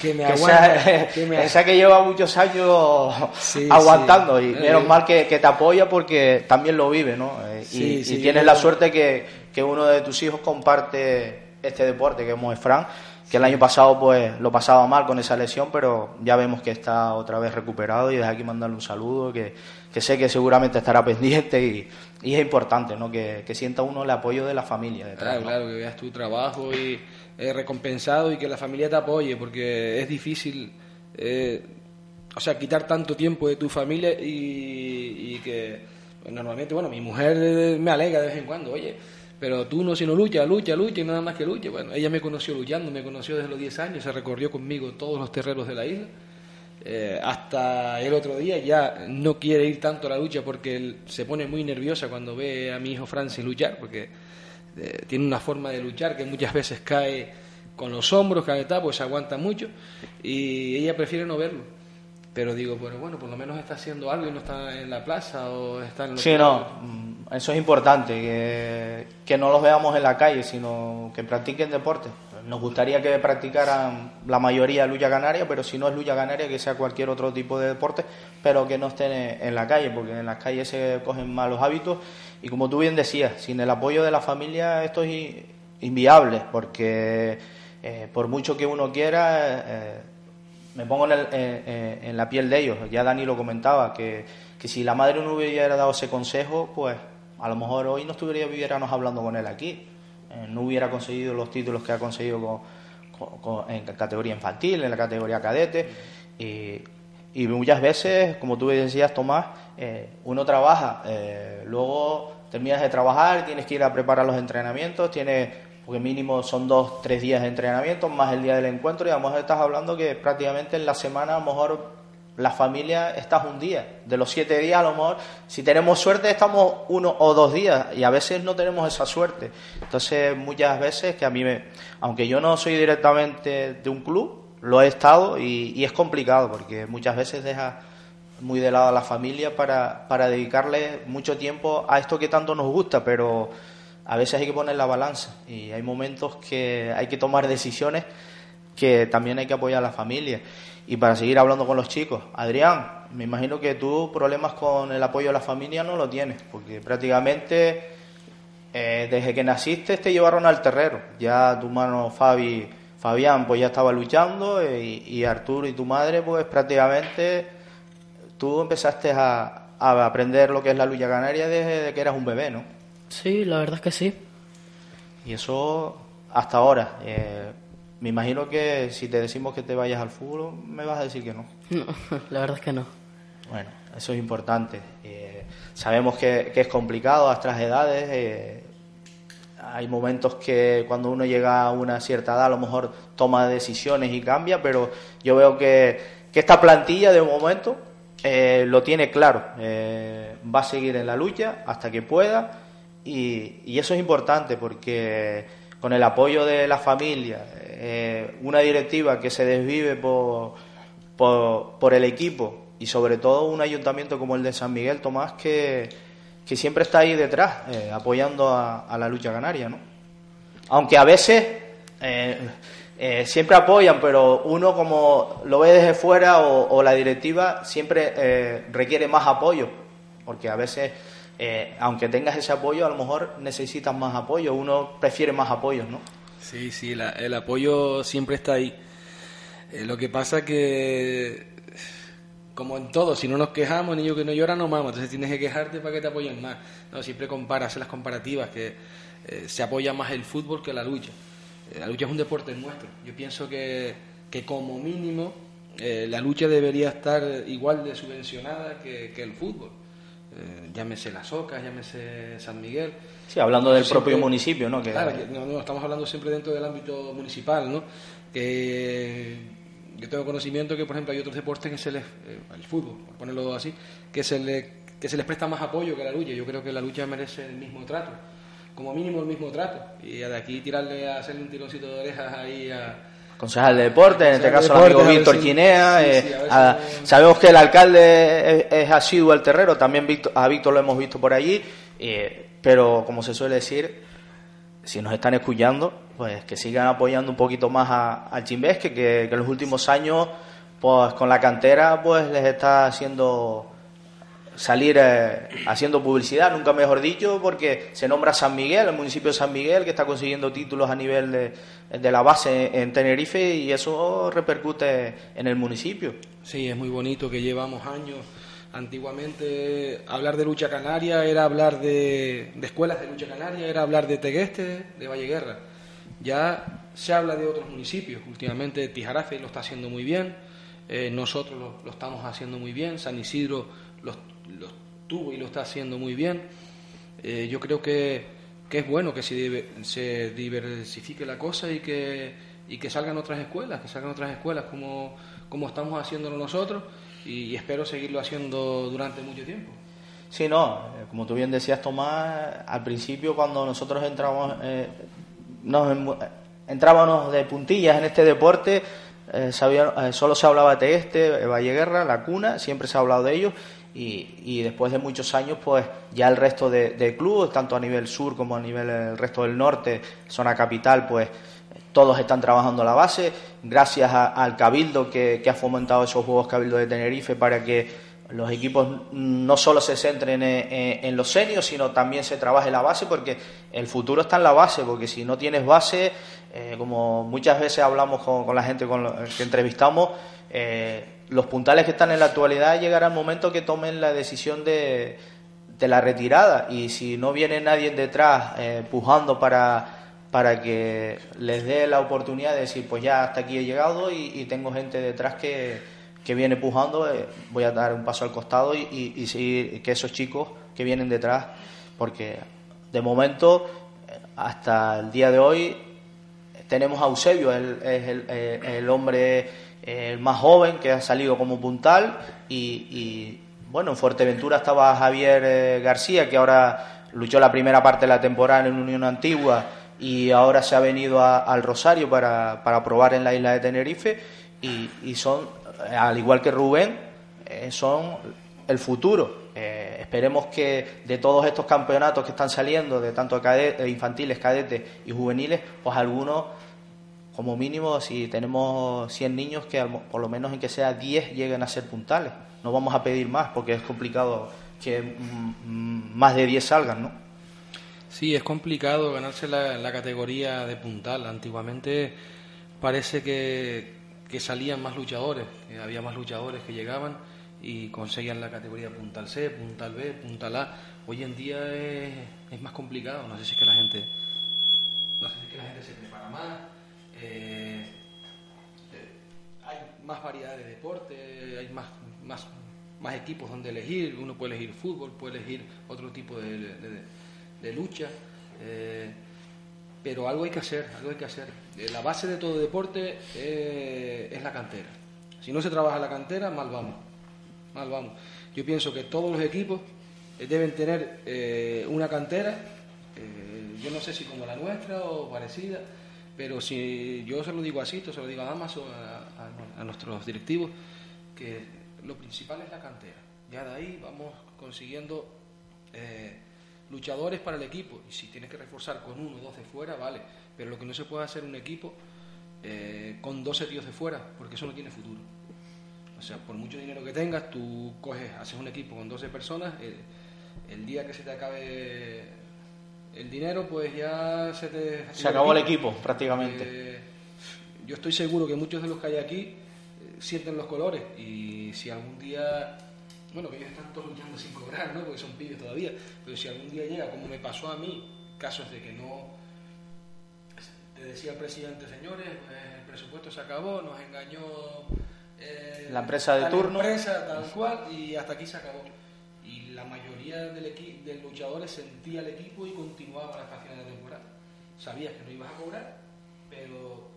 S5: que me aguanta.
S4: esa,
S5: que me-
S4: esa que lleva muchos años
S5: Sí,
S4: aguantando
S5: sí.
S4: y menos mal que, que te apoya porque también lo vive, ¿no? Eh, y,
S5: Sí,
S4: y tienes la suerte que, que uno de tus hijos comparte este deporte, que es Fran, que el año pasado pues lo pasaba mal con esa lesión, pero ya vemos que está otra vez recuperado y desde aquí mandarle un saludo, que, que sé que seguramente estará pendiente y, y es importante, ¿no? Que, que sienta uno el apoyo de la familia detrás,
S5: Claro,
S4: ¿no?
S5: claro, que veas tu trabajo y eh, recompensado y que la familia te apoye, porque es difícil, eh, o sea, quitar tanto tiempo de tu familia y, que pues, normalmente, bueno, mi mujer me alega de vez en cuando, oye, pero tú no, si no lucha, lucha, lucha y nada más que lucha. Bueno, ella me conoció luchando, me conoció desde los 10 años, se recorrió conmigo todos los terreros de la isla. Eh, hasta el otro día ya no quiere ir tanto a la lucha porque él se pone muy nerviosa cuando ve a mi hijo Francis luchar, porque eh, tiene una forma de luchar que muchas veces cae con los hombros, cae tal, pues se aguanta mucho y ella prefiere no verlo. Pero digo, pero bueno, por lo menos está haciendo algo y no está en la plaza o está en el
S4: Sí, no, mm, eso es importante, que, que no los veamos en la calle, sino que practiquen deporte. Nos gustaría que practicaran la mayoría lucha canaria, pero si no es lucha canaria, que sea cualquier otro tipo de deporte, pero que no estén en la calle, porque en las calles se cogen malos hábitos y como tú bien decías, sin el apoyo de la familia esto es inviable, porque eh, por mucho que uno quiera... eh, me pongo en, el- eh, eh, en la piel de ellos. Ya Dani lo comentaba, que, que si la madre no hubiera dado ese consejo, pues a lo mejor hoy no estuviéramos hablando con él aquí. Eh, no hubiera conseguido los títulos que ha conseguido con- en categoría infantil, en la categoría cadete. Y, y muchas veces, como tú decías, Tomás, eh, uno trabaja, eh, luego terminas de trabajar, tienes que ir a preparar los entrenamientos, tienes porque mínimo son dos, tres días de entrenamiento, más el día del encuentro, y a lo mejor estás hablando que prácticamente en la semana a lo mejor la familia estás un día. De los siete días a lo mejor, si tenemos suerte, estamos uno o dos días, y a veces no tenemos esa suerte. Entonces, muchas veces que a mí me, aunque yo no soy directamente de un club, lo he estado y, y es complicado, porque muchas veces deja muy de lado a la familia para, para dedicarle mucho tiempo a esto que tanto nos gusta, pero a veces hay que poner la balanza y hay momentos que hay que tomar decisiones que también hay que apoyar a la familia. Y para seguir hablando con los chicos, Adrián, me imagino que tú problemas con el apoyo a la familia no lo tienes, porque prácticamente eh, desde que naciste te llevaron al terrero. Ya tu mano Fabi, Fabián pues ya estaba luchando eh, y, y Arturo y tu madre pues prácticamente tú empezaste a, a aprender lo que es la lucha canaria desde que eras un bebé, ¿no?
S10: Sí, la verdad es que sí.
S4: Y eso hasta ahora. Eh, me imagino que si te decimos que te vayas al fútbol, me vas a decir que no.
S10: No, la verdad es que no.
S4: Bueno, eso es importante. Eh, sabemos que, que es complicado a estas edades. eh, hay momentos que cuando uno llega a una cierta edad a lo mejor toma decisiones y cambia, pero yo veo que, que esta plantilla de momento eh, lo tiene claro, eh, va a seguir en la lucha hasta que pueda y, y eso es importante porque con el apoyo de la familia, eh, una directiva que se desvive por, por, el equipo y sobre todo un ayuntamiento como el de San Miguel, Tomás, que, que siempre está ahí detrás, eh, apoyando a, la lucha canaria, ¿no? Aunque a veces eh, siempre apoyan, pero uno como lo ve desde fuera o, la directiva siempre requiere más apoyo, porque a veces, aunque tengas ese apoyo, a lo mejor necesitas más apoyo, uno prefiere más apoyos, ¿no?
S5: Sí, sí, la- el apoyo siempre está ahí. Eh, lo que pasa que, como en todo, si no nos quejamos, niño que no llora no mama, entonces tienes que quejarte para que te apoyen más. No, siempre comparas, hacer las comparativas, que eh, se apoya más el fútbol que la lucha. Eh, la lucha es un deporte nuestro. Yo pienso que, que como mínimo la lucha debería estar igual de subvencionada que, que el fútbol. Llámese Las Ocas, llámese San Miguel.
S4: Sí, hablando del
S5: Siempre-
S4: propio municipio, ¿no? Que-
S5: Claro, que no, no, estamos hablando siempre dentro del ámbito municipal, ¿no? Que yo tengo conocimiento que, por ejemplo, hay otros deportes que se les, eh, el fútbol, por ponerlo así, que se, le, que se les presta más apoyo que la lucha. Yo creo que la lucha merece el mismo trato, como mínimo el mismo trato. Y de aquí tirarle a hacerle un tironcito de orejas ahí a,
S4: concejal de deporte, en este caso el amigo
S5: ver
S4: Víctor
S5: si-
S4: Quinea.
S5: sí,
S4: eh,
S5: sí, si-
S4: sabemos que el alcalde es, es asiduo al terrero, también Víctor- a Víctor lo hemos visto por allí, eh, pero como se suele decir, si nos están escuchando, pues que sigan apoyando un poquito más a- al Chimbesque, que, que en los últimos años, pues con la cantera, pues les está haciendo salir eh, haciendo publicidad, nunca mejor dicho, porque se nombra San Miguel, el municipio de San Miguel, que está consiguiendo títulos a nivel de, de la base en Tenerife y eso repercute en el municipio.
S5: Sí, es muy bonito que llevamos años. Antiguamente hablar de lucha canaria era hablar de, de escuelas de lucha canaria, era hablar de Tegueste, de Valle Guerra. Ya se habla de otros municipios. Últimamente Tijarafe lo está haciendo muy bien, eh, nosotros lo, estamos haciendo muy bien, San Isidro lo, tuvo y lo está haciendo muy bien. Eh, yo creo que, que es bueno que se diversifique la cosa y que, y que salgan otras escuelas, que salgan otras escuelas como, como estamos haciéndolo nosotros y, espero seguirlo haciendo durante mucho tiempo.
S4: Sí, no, eh, como tú bien decías, Tomás, al principio cuando nosotros entramos, eh, nos eh, entrábamos de puntillas en este deporte, eh, solo se hablaba de este, Valle Guerra, La Cuna, siempre se ha hablado de ellos y, y después de muchos años, pues ya el resto de, de clubes, tanto a nivel sur como a nivel el resto del norte, zona capital, pues todos están trabajando la base, gracias al Cabildo que, ha fomentado esos Juegos Cabildo de Tenerife para que los equipos no solo se centren en, los seniors, sino también se trabaje la base, porque el futuro está en la base, porque si no tienes base, eh, como muchas veces hablamos con, la gente con que entrevistamos, eh, los puntales que están en la actualidad llegará el momento que tomen la decisión de, de la retirada y si no viene nadie detrás eh, pujando para, para que les dé la oportunidad de decir pues ya hasta aquí he llegado y, tengo gente detrás que, que viene pujando, eh, voy a dar un paso al costado y, seguir que esos chicos que vienen detrás, porque de momento hasta el día de hoy tenemos a Eusebio, es el, eh, el hombre eh, el más joven que ha salido como puntal y, y, bueno, en Fuerteventura estaba Javier García que ahora luchó la primera parte de la temporada en Unión Antigua y ahora se ha venido a- al Rosario para, para probar en la isla de Tenerife y, y son, eh, al igual que Rubén, eh, son el futuro. Eh, esperemos que de todos estos campeonatos que están saliendo, de tanto cade- eh, infantiles, cadetes y juveniles, pues algunos, como mínimo, si tenemos 100 niños, que por lo menos en que sea 10 lleguen a ser puntales. No vamos a pedir más porque es complicado que mm, mm, más de 10 salgan, ¿no?
S5: Sí, es complicado ganarse la, categoría de puntal. Antiguamente parece que, que salían más luchadores, había más luchadores que llegaban y conseguían la categoría puntal C, puntal B, puntal A. Hoy en día es, más complicado. No sé si es que la gente, no sé si es que la gente se prepara más. eh, hay más variedad de deporte, hay más, más, más equipos donde elegir. Uno puede elegir fútbol, puede elegir otro tipo de- de lucha. eh, pero algo hay que hacer, algo hay que hacer. Eh, La base de todo deporte eh, es la cantera. Si no se trabaja la cantera, mal vamos, mal vamos. Yo pienso que todos los equipos deben tener una cantera, yo no sé si como la nuestra o parecida, pero si yo se lo digo a Sito, se lo digo a Amazon, a, a- a nuestros directivos, que lo principal es la cantera. Ya de ahí vamos consiguiendo luchadores para el equipo. Y si tienes que reforzar con uno o dos de fuera, vale. Pero lo que no se puede hacer un equipo eh, con 12 tíos de fuera, porque eso no tiene futuro. O sea, por mucho dinero que tengas, tú coges, haces un equipo con 12 personas, eh, el día que se te acabe el dinero, pues ya se te...
S4: Se acabó el equipo, prácticamente.
S5: Eh, yo estoy seguro que muchos de los que hay aquí eh, sienten los colores y si algún día, bueno, que ellos están todos luchando sin cobrar, ¿no? Porque son pibes todavía, pero si algún día llega, como me pasó a mí, casos de que no, te decía el presidente, señores, el presupuesto se acabó, nos engañó eh,
S4: La empresa de turno.
S5: empresa, tal cual, y hasta aquí se acabó. Y la mayoría del de luchadores sentía el equipo y continuaban hasta final de temporada. Sabías que no ibas a cobrar, pero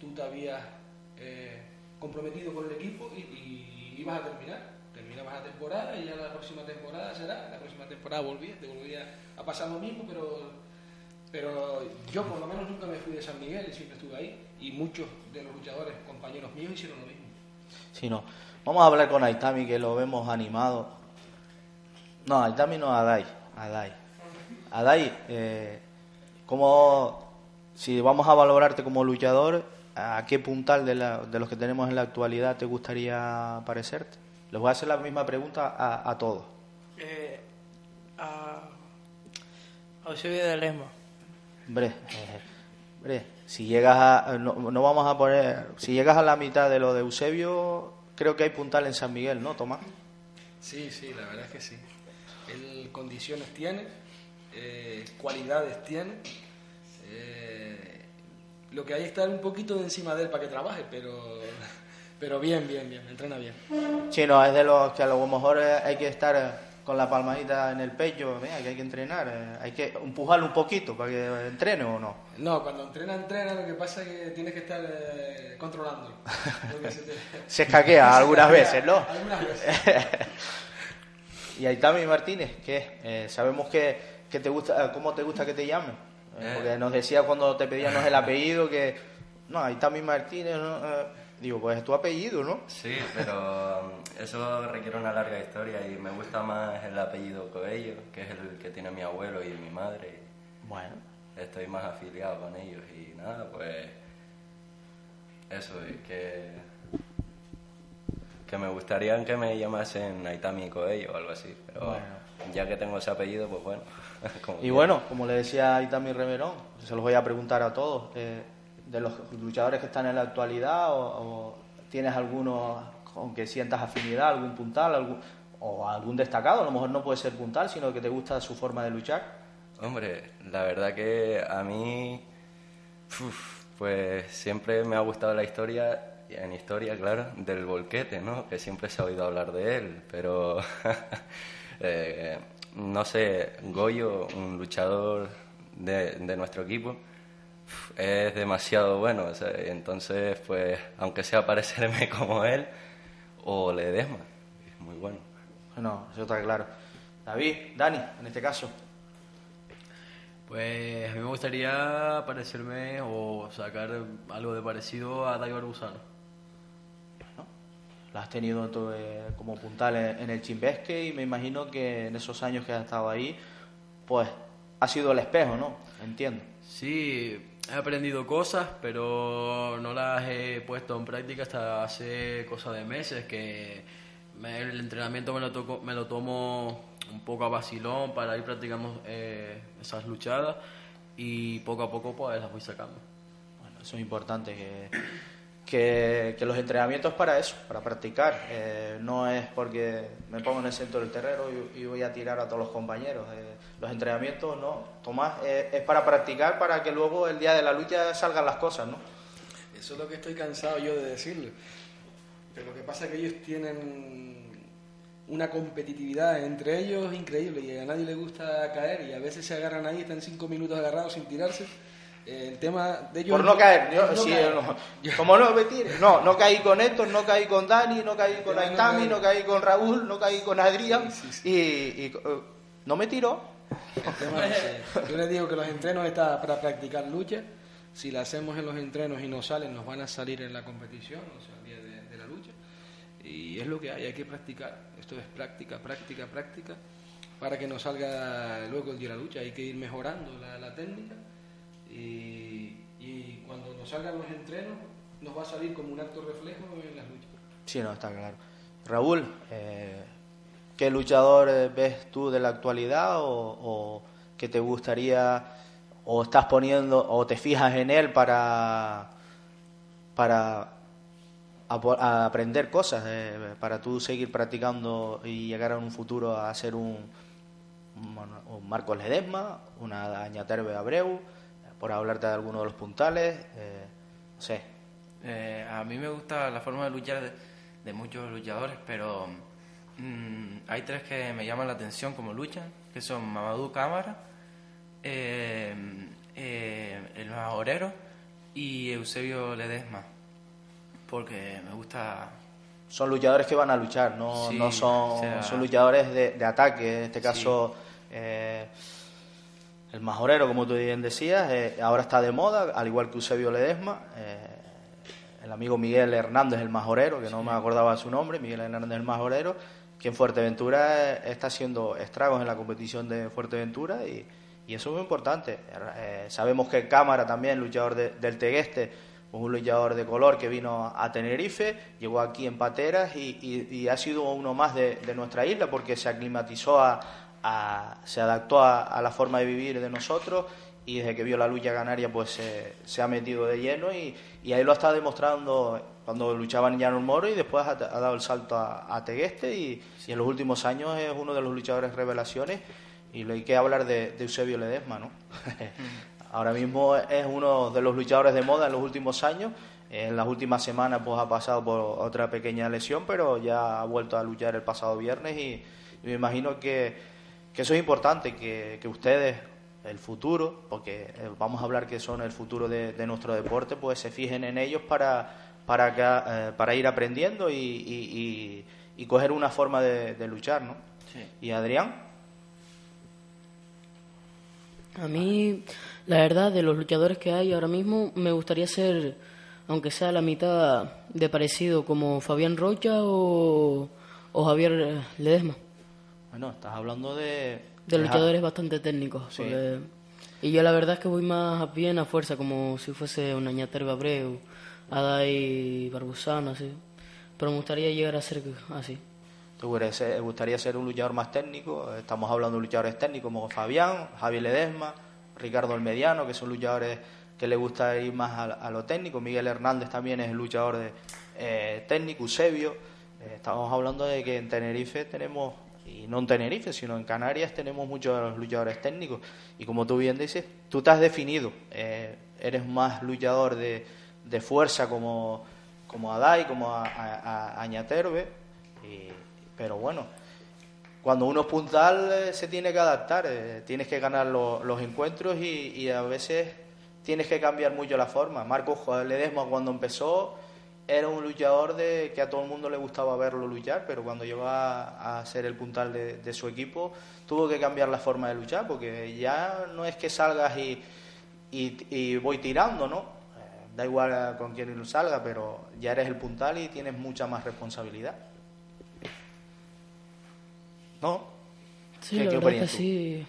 S5: tú te habías eh, comprometido con el equipo y, y ibas a terminar. Terminabas la temporada y ya la próxima temporada será. La próxima temporada volvías, te volvía a pasar lo mismo, pero, pero yo por lo menos nunca me fui de San Miguel siempre estuve ahí. Y muchos de los luchadores, compañeros míos, hicieron lo mismo.
S4: Sí, no. Vamos a hablar con Aitami, que lo vemos animado. No, Aitami no, Adai. Adai. Adai, eh, ¿cómo, si vamos a valorarte como luchador, ¿a qué puntal de, la- de los que tenemos en la actualidad te gustaría parecerte? Les voy a hacer la misma pregunta a, a todos.
S7: Eh, a, a Eusebio de Lesma.
S4: Hombre, hombre, si llegas a, no, no vamos a poner, si llegas a la mitad de lo de Eusebio, creo que hay puntal en San Miguel, ¿no, Tomás?
S5: Sí, sí, la verdad es que sí. Él condiciones tiene, eh, cualidades tiene. eh, lo que hay es estar un poquito de encima de él para que trabaje, pero, pero bien, bien, bien, entrena bien.
S4: Sí, no, es de los que a lo mejor eh, hay que estar eh, con la palmadita en el pecho, mira, que hay que entrenar, eh, hay que empujarlo un poquito para que entrene o no.
S5: No, cuando entrena, entrena, lo que pasa es que tienes que estar eh, controlándolo. porque se, te-
S4: Se escaquea algunas veces, ¿no?
S5: Algunas veces.
S4: y Aitami Martínez, ¿qué? Eh, sabemos que, que te gusta, ¿cómo te gusta que te llamen? Eh,
S6: Eh.
S4: porque nos decía cuando te pedíamos el apellido que, no, Aitami Martínez, ¿no? Digo, pues es tu apellido, ¿no?
S6: Sí, pero um, eso requiere una larga historia y me gusta más el apellido Coello, que es el que tiene mi abuelo y mi madre.
S4: Bueno.
S6: Estoy más afiliado con ellos y nada, pues eso, y que, que me gustaría que me llamasen Aitami Coello o algo así, pero
S4: Bueno.
S6: ya que tengo ese apellido, pues bueno.
S4: Y
S6: quiera.
S4: bueno, como le decía Itami Reverón, se los voy a preguntar a todos, eh, de los luchadores que están en la actualidad, o, tienes alguno con que sientas afinidad, algún puntal, algún, o algún destacado, a lo mejor no puede ser puntal, sino que te gusta su forma de luchar.
S6: Hombre, la verdad que a mí, pues siempre me ha gustado la historia, en historia, claro, del volquete, ¿no? Que siempre se ha oído hablar de él, pero eh, no sé, Goyo, un luchador de, de nuestro equipo, es demasiado bueno, o sea, entonces, pues, aunque sea parecerme como él, o Ledesma, es muy bueno.
S4: No, eso está claro. David, Dani, en este caso.
S8: Pues a mí me gustaría parecerme o sacar algo de parecido a David Barbusano.
S4: Lo has tenido eh, como puntal en, en el Chimbesque y me imagino que en esos años que has estado ahí, pues ha sido el espejo, ¿no? Entiendo.
S8: Sí, he aprendido cosas, pero no las he puesto en práctica hasta hace cosa de meses, que me- el entrenamiento me lo, toco- me lo tomo un poco a vacilón para ir practicando eh, esas luchadas y poco a poco pues las voy sacando.
S4: Bueno, eso es importante, que, que, que los entrenamientos para eso, para practicar. Eh, no es porque me pongo en el centro del terreno y, y voy a tirar a todos los compañeros. Eh, los entrenamientos no, Tomás, eh, es para practicar para que luego el día de la lucha salgan las cosas, ¿no?
S5: Eso es lo que estoy cansado yo de decirle. Pero lo que pasa es que ellos tienen una competitividad entre ellos increíble y a nadie le gusta caer y a veces se agarran ahí, están cinco minutos agarrados sin tirarse El tema de
S4: Por no caer, yo, sí, no, como no me tire, no, no caí con Héctor, no caí con Dani, no caí con Aitami, no caí con Raúl, no caí con Adrián y, y, eh, no me tiró.
S5: yo les digo que los entrenos están para practicar lucha, si la hacemos en los entrenos y no salen, nos van a salir en la competición, o sea, el día de, de la lucha, y es lo que hay, hay que practicar, esto es práctica, práctica, práctica, para que nos salga luego el día de la lucha, hay que ir mejorando la, la técnica y, cuando nos salgan los entrenos nos va a salir como un acto reflejo en las luchas.
S4: Sí, no, está claro. Raúl, eh, ¿qué luchador eh, ves tú de la actualidad o, que te gustaría o estás poniendo o te fijas en él para para aprender cosas, eh, para tú seguir practicando y llegar a un futuro a ser un, Marcos Ledesma, una Daña Terbe Abreu, por hablarte de alguno de los puntales, eh, no sé.
S9: Eh, a mí me gusta la forma de luchar de, muchos luchadores, pero mm, hay tres que me llaman la atención como luchan, que son Mamadou Cámara, eh, el Majorero y Eusebio Ledesma, porque me gusta
S4: son luchadores que van a luchar, no, no son, son luchadores de, ataque. En este caso, el majorero, como tú bien decías, eh, ahora está de moda, al igual que Eusebio Ledesma. Eh, el amigo Miguel Hernández, el majorero, que no me acordaba su nombre, Miguel Hernández, el majorero, que en Fuerteventura eh, está haciendo estragos en la competición de Fuerteventura y, eso es muy importante. sabemos que Cámara también, luchador del Tegueste, pues un luchador de color que vino a Tenerife, llegó aquí en Pateras y, ha sido uno más de nuestra isla porque se aclimatizó a, se adaptó a, la forma de vivir de nosotros y desde que vio la lucha canaria pues se ha metido de lleno y, ahí lo ha estado demostrando cuando luchaba en Llano Moro y después ha, dado el salto a, Tegueste y, en los últimos años es uno de los luchadores revelaciones y lo hay que hablar de, Eusebio Ledesma, ¿no? Ahora mismo es uno de los luchadores de moda en los últimos años. En las últimas semanas pues ha pasado por otra pequeña lesión, pero ya ha vuelto a luchar el pasado viernes y me imagino que que eso es importante, que, ustedes, el futuro, porque eh, vamos a hablar que son el futuro de, nuestro deporte, pues se fijen en ellos para, para, eh, para ir aprendiendo y, y, coger una forma de, luchar, ¿no? ¿Y Adrián?
S10: A mí, la verdad, de los luchadores que hay ahora mismo, me gustaría ser, aunque sea la mitad de parecido, como Fabián Rocha o, o Javier Ledesma.
S4: Bueno, estás hablando de...
S10: De luchadores bastante técnicos. Y yo la verdad es que voy más bien a fuerza, como si fuese una Ñaterba Abreu, Adai Barbusano, así. Pero me gustaría llegar a ser así.
S4: ¿Te gustaría ser un luchador más técnico? Estamos hablando de luchadores técnicos como Fabián, Javier Ledesma, Ricardo el Mediano, que son luchadores que le gusta ir más a, lo técnico. Miguel Hernández también es luchador de, eh, técnico, Eusebio. Eh, estamos hablando de que en Tenerife tenemos y no en Tenerife, sino en Canarias tenemos muchos luchadores técnicos. Y como tú bien dices, tú te has definido, eh, eres más luchador de, de, fuerza como, como Adai, como a, Añaterbe, pero bueno, cuando uno es puntal eh, se tiene que adaptar, eh, tienes que ganar los encuentros y, y, a veces tienes que cambiar mucho la forma. Marcos Ledesma cuando empezó era un luchador de que a todo el mundo le gustaba verlo luchar, pero cuando llegó a, ser el puntal de, su equipo, tuvo que cambiar la forma de luchar, porque ya no es que salgas y, y, voy tirando, ¿no? Eh, da igual con quién salga, pero ya eres el puntal y tienes mucha más responsabilidad. ¿No?
S10: Sí, ¿Qué, que sí.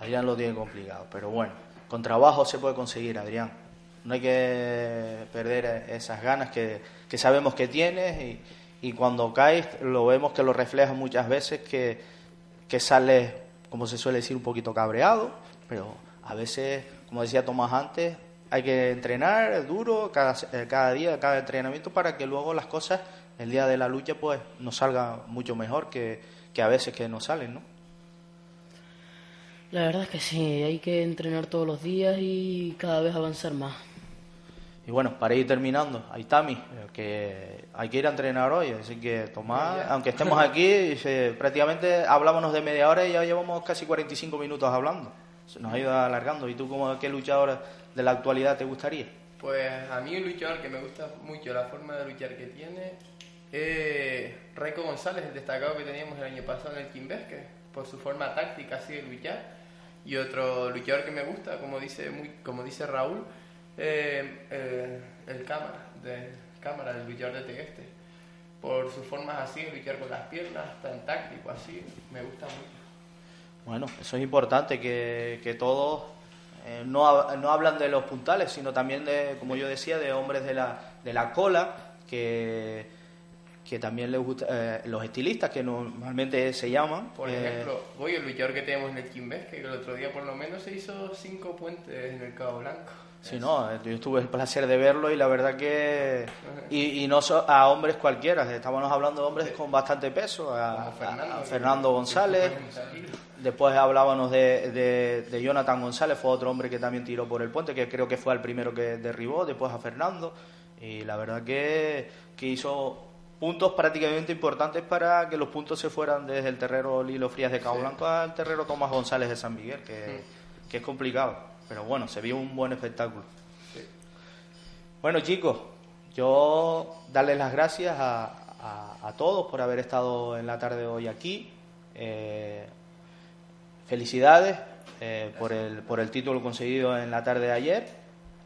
S4: Adrián lo tiene complicado, pero bueno, con trabajo se puede conseguir, Adrián no hay que perder esas ganas que, sabemos que tienes y, cuando caes lo vemos que lo refleja muchas veces que, que sales, como se suele decir, un poquito cabreado, pero a veces, como decía Tomás antes, hay que entrenar duro cada, cada día, cada entrenamiento para que luego las cosas, el día de la lucha, pues nos salgan mucho mejor que, que a veces que no salen, ¿no?
S10: La verdad es que sí, hay que entrenar todos los días y cada vez avanzar más.
S4: Y bueno, para ir terminando, ahí Tami, eh, que hay que ir a entrenar hoy, así que Tomás, aunque estemos aquí, prácticamente hablábamos de media hora y ya llevamos casi 45 minutos hablando. se nos ha ido alargando. ¿Y tú como qué luchador de la actualidad te gustaría?
S11: Pues a mí un luchador que me gusta mucho la forma de luchar que tiene es Raico González, el destacado que teníamos el año pasado en el Quimbesque, por su forma táctica así de luchar. Y otro luchador que me gusta, como dice, muy, como dice Raúl, eh, eh, el cámara, de, cámara, el luchador de Tegueste. Por sus formas así de luchar con las piernas, tan táctico así, me gusta mucho.
S4: Bueno, eso es importante, que, que todos eh, no, no hablan de los puntales, sino también de, como yo decía, de hombres de la, de la cola, que, que también les gusta, eh, los estilistas, que normalmente se llaman.
S11: Por
S4: eh,
S11: ejemplo, voy el luchador que tenemos en el Quimbes, que el otro día por lo menos se hizo cinco puentes en el Cabo Blanco.
S4: Sí, no, yo tuve el placer de verlo y la verdad que... Y, y no so- a hombres cualquiera, estábamos hablando de hombres con bastante peso, a, Fernando. González, después hablábamos de, de- de Jonathan González, fue otro hombre que también tiró por el puente, que creo que fue el primero que derribó, después a Fernando, y la verdad que, que hizo puntos prácticamente importantes para que los puntos se fueran desde el terrero Lilo Frías de Cabo
S11: Sí.
S4: Blanco al terrero Tomás González de San Miguel, que, que es complicado, pero bueno, se vio un buen espectáculo. Bueno, chicos, yo darles las gracias a, a- a todos por haber estado en la tarde de hoy aquí. Eh, felicidades eh, por, el, por el título conseguido en la tarde de ayer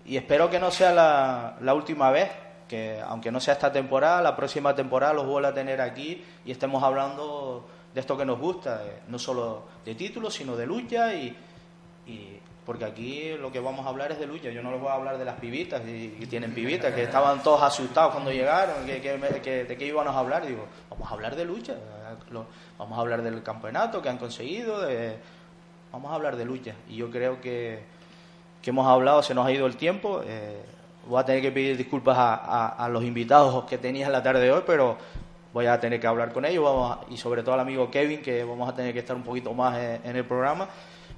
S4: y espero que no sea la, la última vez, que aunque no sea esta temporada, la próxima temporada los vuelva a tener aquí y estemos hablando de esto que nos gusta, eh, no solo de títulos, sino de lucha y, y- porque aquí lo que vamos a hablar es de lucha. Yo no les voy a hablar de las pibitas y, que tienen pibitas, que estaban todos asustados cuando llegaron, que, que que- de qué íbamos a hablar. Digo, vamos a hablar de lucha, eh, vamos a hablar del campeonato que han conseguido, de- vamos a hablar de lucha. Y yo creo que, que hemos hablado, se nos ha ido el tiempo. eh, voy a tener que pedir disculpas a, los invitados que tenía en la tarde de hoy, pero voy a tener que hablar con ellos vamos a- y sobre todo al amigo Kevin, que vamos a tener que estar un poquito más en, en el programa.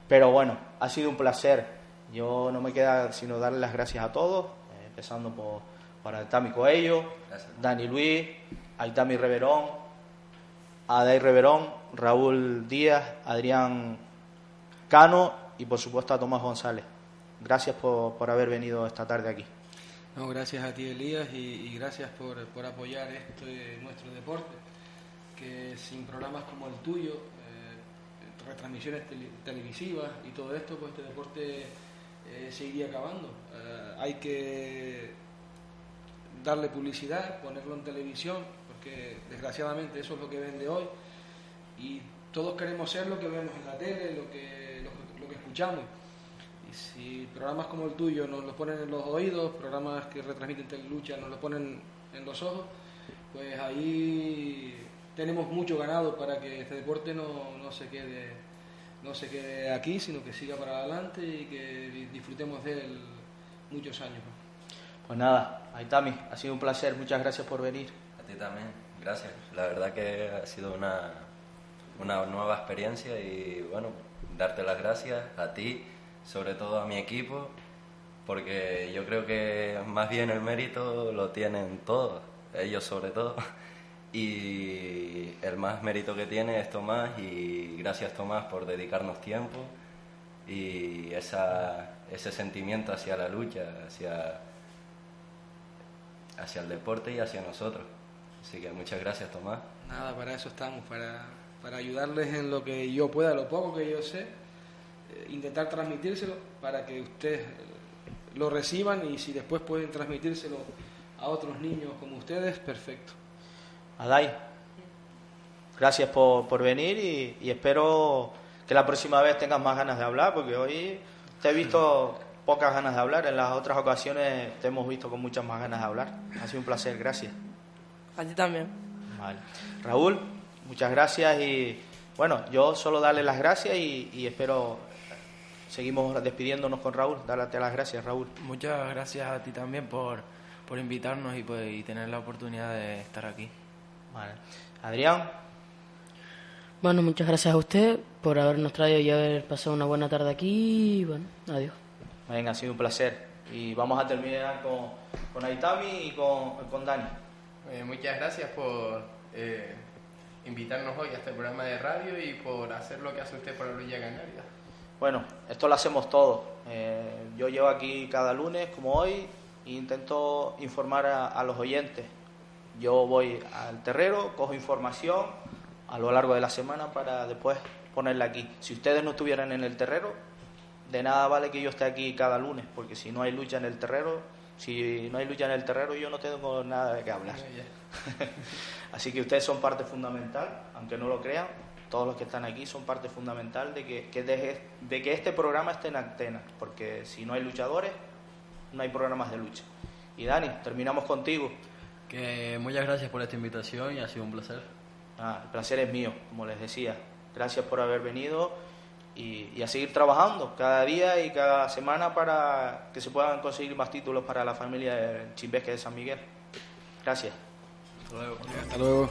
S4: Pero bueno, ha sido un placer. Yo no me queda sino darle las gracias a todos, eh, empezando por, por Altami Coello, Dani Luis, Aitami Reverón, Adai Reverón, Raúl Díaz, Adrián Cano y por supuesto a Tomás González. Gracias por, por haber venido esta tarde aquí.
S5: No, gracias a ti, Elías, y, y gracias por, por apoyar este nuestro deporte, que sin programas como el tuyo, retransmisiones tele- televisivas y todo esto, pues este deporte eh, se iría acabando. Eh, hay que darle publicidad, ponerlo en televisión, porque desgraciadamente eso es lo que vende hoy, y todos queremos ser lo que vemos en la tele, lo que, lo, lo que escuchamos. Y si programas como el tuyo nos los ponen en los oídos, programas que retransmiten telelucha nos los ponen en los ojos, pues ahí tenemos mucho ganado para que este deporte no, no se quede no se quede aquí, sino que siga para adelante y que di- disfrutemos de él muchos años.
S4: Pues nada, Aitami, ha sido un placer. Muchas gracias por venir.
S6: A ti también, gracias. La verdad que ha sido una, una nueva experiencia y bueno, darte las gracias a ti, sobre todo a mi equipo, porque yo creo que más bien el mérito lo tienen todos, ellos sobre todo. Y el más mérito que tiene es Tomás y gracias Tomás por dedicarnos tiempo y esa, ese sentimiento hacia la lucha, hacia, hacia el deporte y hacia nosotros. Así que muchas gracias Tomás.
S5: Nada, para eso estamos, para, para ayudarles en lo que yo pueda, lo poco que yo sé, eh, intentar transmitírselo para que ustedes eh, lo reciban y si después pueden transmitírselo a otros niños como ustedes, perfecto.
S4: Adai, gracias por, por venir y, y espero que la próxima vez tengas más ganas de hablar, porque hoy te he visto pocas ganas de hablar, en las otras ocasiones te hemos visto con muchas más ganas de hablar. Ha sido un placer, gracias.
S7: A ti también.
S4: Vale. Raúl, muchas gracias y bueno, yo solo darle las gracias y, y espero, seguimos despidiéndonos con Raúl, darte las gracias, Raúl.
S9: Muchas gracias a ti también por, por invitarnos y, pues, y tener la oportunidad de estar aquí.
S4: Vale. Adrián,
S10: Bueno, muchas gracias a usted por habernos traído y haber pasado una buena tarde aquí. Y bueno, adiós.
S4: venga, ha sido un placer. Y vamos a terminar con, con Aitami y con, con Dani.
S11: Eh, muchas gracias por eh, invitarnos hoy a este programa de radio y por hacer lo que hace usted por la Orilla Canaria.
S4: Bueno, esto lo hacemos todos. Eh, yo llevo aquí cada lunes, como hoy, e intento informar a, los oyentes. Yo voy al terrero, cojo información a lo largo de la semana para después ponerla aquí. Si ustedes no estuvieran en el terrero, de nada vale que yo esté aquí cada lunes, porque si no hay lucha en el terrero, si no hay lucha en el terrero, yo no tengo nada de qué hablar. Así que ustedes son parte fundamental, aunque no lo crean, todos los que están aquí son parte fundamental de que, de, que este programa esté en antena, porque si no hay luchadores, no hay programas de lucha. Y Dani, terminamos contigo.
S8: Que muchas gracias por esta invitación y ha sido un placer.
S4: Ah, el placer es mío, como les decía. Gracias por haber venido y, a seguir trabajando cada día y cada semana para que se puedan conseguir más títulos para la familia de Chimbesque de San Miguel. Gracias.
S5: Hasta luego. Hasta luego.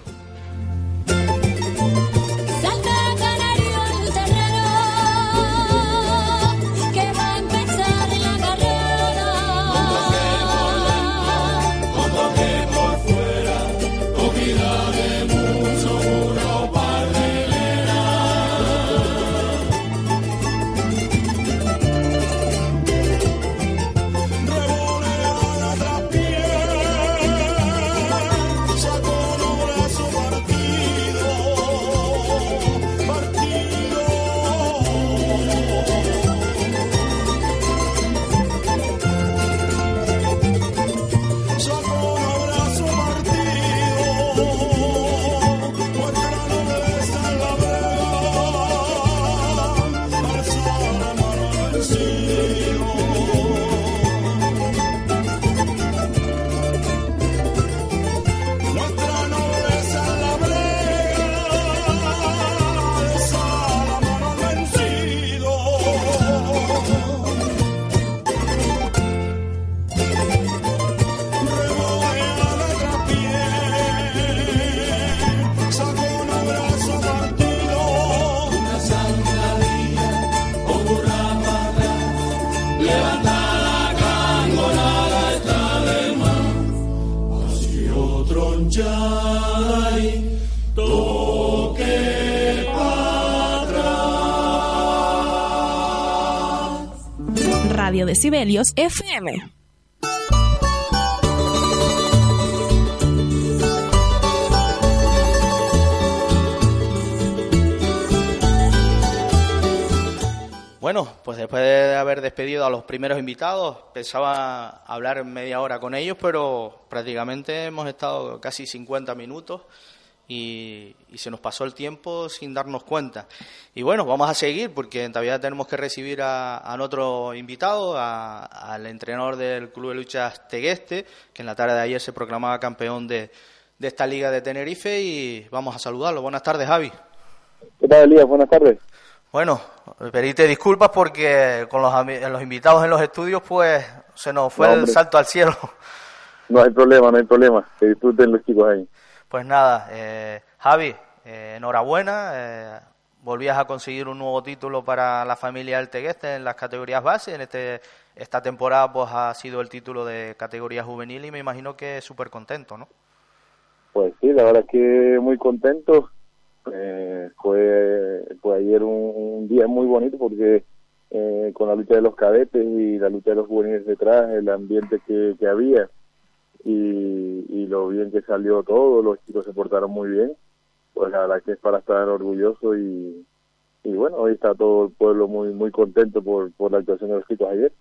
S1: Decibelios FM.
S4: Bueno, pues después de haber despedido a los primeros invitados, pensaba hablar media hora con ellos, pero prácticamente hemos estado casi 50 minutos y, se nos pasó el tiempo sin darnos cuenta. Y bueno, vamos a seguir porque todavía tenemos que recibir a, a otro invitado, al entrenador del Club de Luchas Tegueste, que en la tarde de ayer se proclamaba campeón de, de esta liga de Tenerife y vamos a saludarlo. Buenas tardes, Javi.
S12: ¿Qué tal, Elías? Buenas tardes.
S4: Bueno, pedirte disculpas porque con los, los invitados en los estudios pues se nos fue el salto al cielo.
S12: No hay problema, no hay problema. Que disfruten los chicos ahí.
S4: Pues nada, eh, Javi, eh, enhorabuena. Eh, volvías a conseguir un nuevo título para la familia del Tegueste en las categorías base. En este, esta temporada pues ha sido el título de categoría juvenil y me imagino que súper contento, ¿no?
S12: Pues sí, la verdad es que muy contento. fue, fue ayer un, día muy bonito porque con la lucha de los cadetes y la lucha de los juveniles detrás, el ambiente que, que había, y, lo bien que salió todo, los chicos se portaron muy bien, pues la verdad que es para estar orgulloso y, y bueno, hoy está todo el pueblo muy muy contento por, por la actuación de los chicos ayer.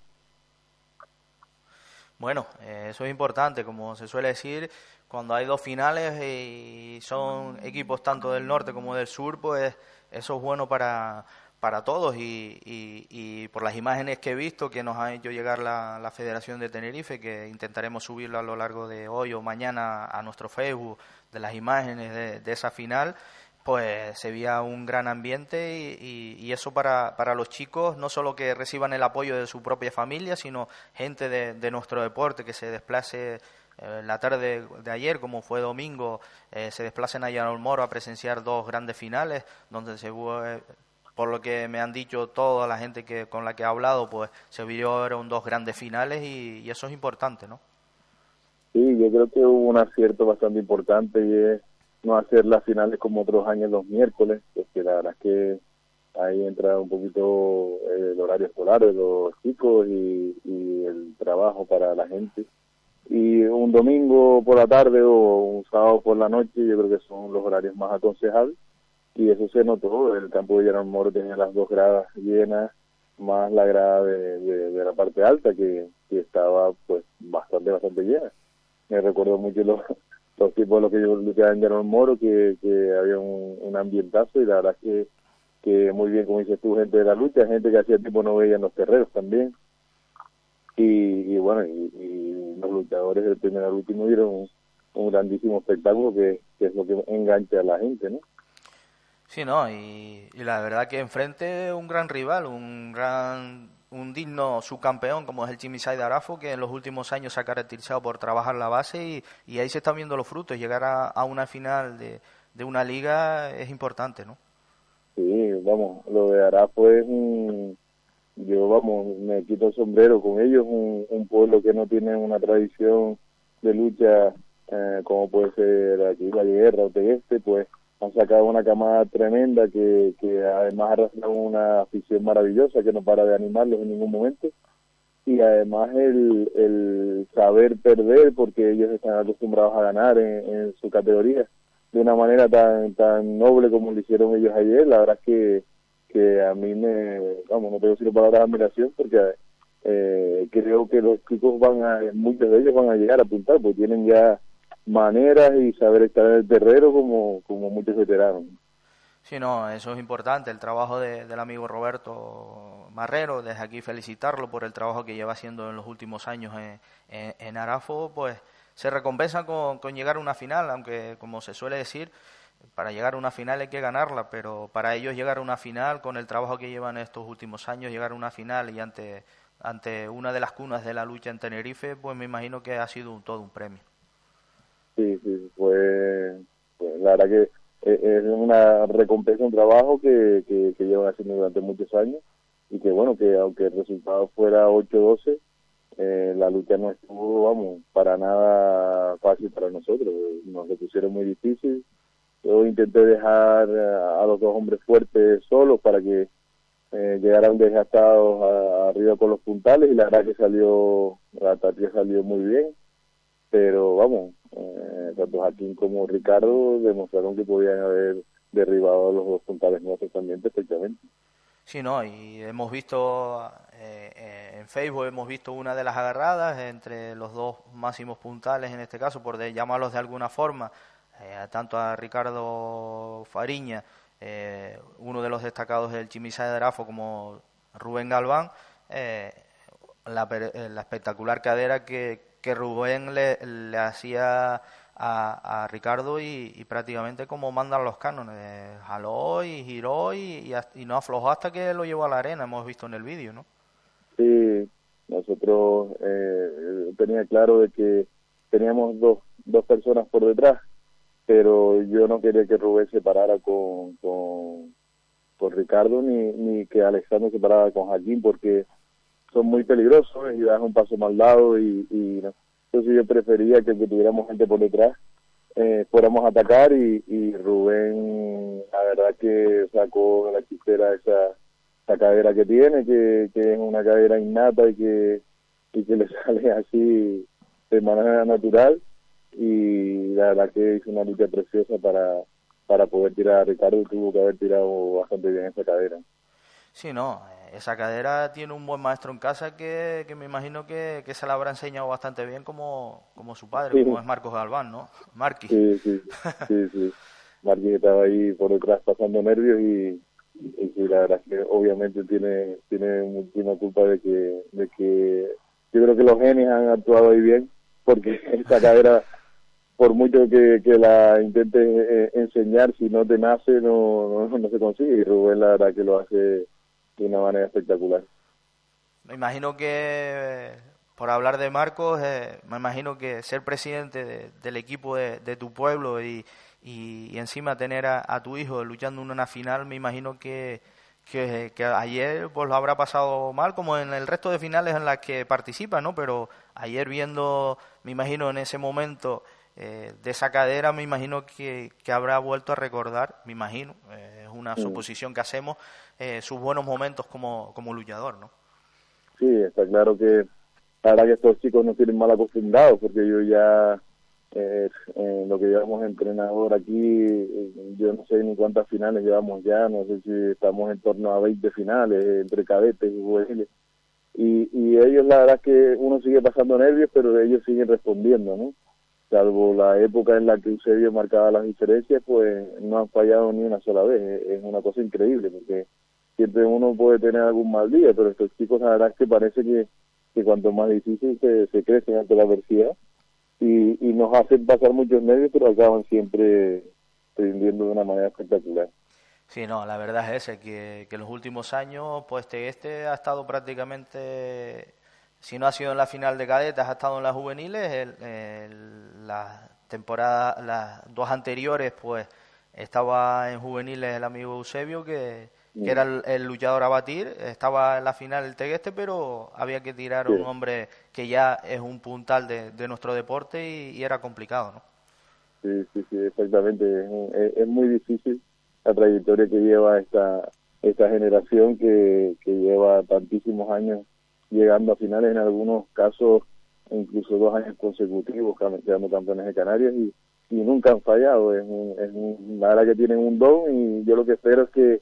S4: Bueno, eh, eso es importante, como se suele decir, cuando hay dos finales y son equipos tanto del norte como del sur, pues eso es bueno para, para todos y, y, por las imágenes que he visto que nos ha hecho llegar la, Federación de Tenerife, que intentaremos subirlo a lo largo de hoy o mañana a nuestro Facebook, de las imágenes de, esa final, pues se veía un gran ambiente y, eso para, para los chicos, no solo que reciban el apoyo de su propia familia, sino gente de, de nuestro deporte que se desplace eh, la tarde de ayer, como fue domingo, eh, se desplacen a Llanol Moro a presenciar dos grandes finales, donde se por lo que me han dicho toda la gente que con la que he hablado, pues se vieron dos grandes finales y, eso es importante, ¿no?
S12: Sí, yo creo que hubo un acierto bastante importante y es no hacer las finales como otros años los miércoles, porque la verdad es que ahí entra un poquito horario escolar de los chicos y el trabajo para la gente. Y un domingo por la tarde o un sábado por la noche yo creo que son los horarios más aconsejables y eso se notó, el campo de Gerard Moro tenía las dos gradas llenas, más la grada de, de, la parte alta que, que, estaba pues bastante, bastante llena. Me recuerdo mucho los, los tipos los que yo luchaba en Gerard Moro, que, que había un, un ambientazo y la verdad que, que muy bien, como dices tú, gente de la lucha, gente que hacía tiempo no veía en los terreros también. Y, y bueno, y, los luchadores del primer al último dieron un, un grandísimo espectáculo que, que es lo que engancha a la gente, ¿no?
S4: Sí, no, y, la verdad que enfrente un gran rival, un gran, un digno subcampeón como es el Chimisai de Arafo, que en los últimos años se ha caracterizado por trabajar la base y, ahí se están viendo los frutos. Llegar a, una final de, de, una liga es importante, ¿no?
S12: Sí, vamos, lo de Arafo es un, yo vamos, me quito sombrero con ellos, un, un pueblo que no tiene una tradición de lucha eh, como puede ser aquí la guerra o Tegueste, pues han sacado una camada tremenda que, que además arrastra una afición maravillosa que no para de animarlos en ningún momento. Y además el, el saber perder porque ellos están acostumbrados a ganar en, su categoría de una manera tan tan noble como lo hicieron ellos ayer la verdad es que, que a mí me vamos no tengo sino palabras de admiración porque eh, creo que los chicos van a muchos de ellos van a llegar a apuntar porque tienen ya maneras y saber estar en el terreno como, como muchos veteranos.
S4: Sí, no, eso es importante, el trabajo del amigo Roberto Marrero, desde aquí felicitarlo por el trabajo que lleva haciendo en los últimos años en, en, Arafo, pues se recompensa con, con, llegar a una final, aunque como se suele decir, para llegar a una final hay que ganarla, pero para ellos llegar a una final, con el trabajo que llevan estos últimos años, llegar a una final y ante, ante una de las cunas de la lucha en Tenerife, pues me imagino que ha sido todo un premio.
S12: Sí, sí, fue, pues, la verdad que eh, es una recompensa, un trabajo que, que, llevan haciendo durante muchos años y que bueno, que aunque el resultado fuera 8-12, eh, la lucha no estuvo, vamos, para nada fácil para nosotros, nos lo pusieron muy difícil. Yo intenté dejar a, los dos hombres fuertes solos para que eh, llegaran desgastados arriba con los puntales y la verdad que salió, la tarea salió muy bien, pero vamos, eh, tanto Joaquín como Ricardo demostraron que podían haber derribado los dos puntales nuestros también perfectamente.
S4: Sí, no, y hemos visto eh, eh, en Facebook, hemos visto una de las agarradas entre los dos máximos puntales, en este caso, por llamarlos de alguna forma, tanto a Ricardo Fariña, uno de los destacados del Chimisa de Drafo, como Rubén Galván, la, la espectacular cadera que, que Rubén le, hacía a, a Ricardo y, prácticamente como mandan los cánones, jaló y giró y, y, no aflojó hasta que lo llevó a la arena, hemos visto en el vídeo, ¿no?
S12: Sí, nosotros eh, tenía claro de que teníamos dos, dos personas por detrás, pero yo no quería que Rubén se parara con, con, con Ricardo ni, ni que Alexander se parara con Joaquín porque son muy peligrosos y dan un paso mal dado y, y entonces yo prefería que, tuviéramos gente por detrás eh, fuéramos a atacar y, y, Rubén la verdad que sacó de la chistera esa, esa cadera que tiene que, que es una cadera innata y que y que le sale así de manera natural. Y la verdad que hizo una lucha preciosa para para poder tirar a Ricardo tuvo que haber tirado bastante bien esa cadera
S4: Sí, no, esa cadera tiene un buen maestro en casa que, que me imagino que, que, se la habrá enseñado bastante bien como, como su padre, como es Marcos Galván, ¿no? Marquis.
S12: Sí, sí, sí, sí. Marquis estaba ahí por detrás pasando nervios y, y, la verdad es que obviamente tiene, tiene muchísima culpa de que, de que yo creo que los genes han actuado ahí bien porque esa cadera por mucho que, que la intentes eh, enseñar, si no te nace, no, no, no, se consigue. Y Rubén, la verdad, que lo hace de una manera espectacular.
S4: Me imagino que, por hablar de Marcos, eh, me imagino que ser presidente del equipo de, tu pueblo y, y, encima tener a, tu hijo luchando en una final, me imagino que, que, ayer pues lo habrá pasado mal, como en el resto de finales en las que participa, ¿no? Pero ayer viendo, me imagino en ese momento, eh, de esa cadera me imagino que, que, habrá vuelto a recordar, me imagino, eh, es una suposición que hacemos, eh, sus buenos momentos como, como luchador, ¿no?
S12: Sí, está claro que para que estos chicos no tienen mal acostumbrados, porque yo ya, eh, lo que llevamos entrenador aquí, yo no sé ni cuántas finales llevamos ya, no sé si estamos en torno a 20 finales entre cadetes y juveniles. Y, y ellos, la verdad es que uno sigue pasando nervios, pero ellos siguen respondiendo, ¿no? Salvo la época en la que Eusebio marcaba las diferencias, pues no han fallado ni una sola vez. Es una cosa increíble, porque siempre uno puede tener algún mal día, pero estos chicos la verdad es que parece que, cuanto más difícil se, crecen ante la adversidad y, y nos hacen pasar muchos nervios, pero acaban siempre rindiendo de una manera espectacular.
S4: Sí, no, la verdad es que en los últimos años, pues este, este ha estado prácticamente si no ha sido en la final de cadetes, ha estado en las juveniles. El, las temporadas, las dos anteriores, pues estaba en juveniles el amigo Eusebio, que, era el, luchador a batir. Estaba en la final el Tegueste, pero había que tirar a un hombre que ya es un puntal de, nuestro deporte y, era complicado, ¿no?
S12: Sí, sí, sí, exactamente. Es, es, muy difícil la trayectoria que lleva esta, esta generación que, que lleva tantísimos años llegando a finales en algunos casos, incluso dos años consecutivos, quedando campeones de Canarias y, y nunca han fallado. Es, un, es un, la verdad que tienen un don y yo lo que espero es que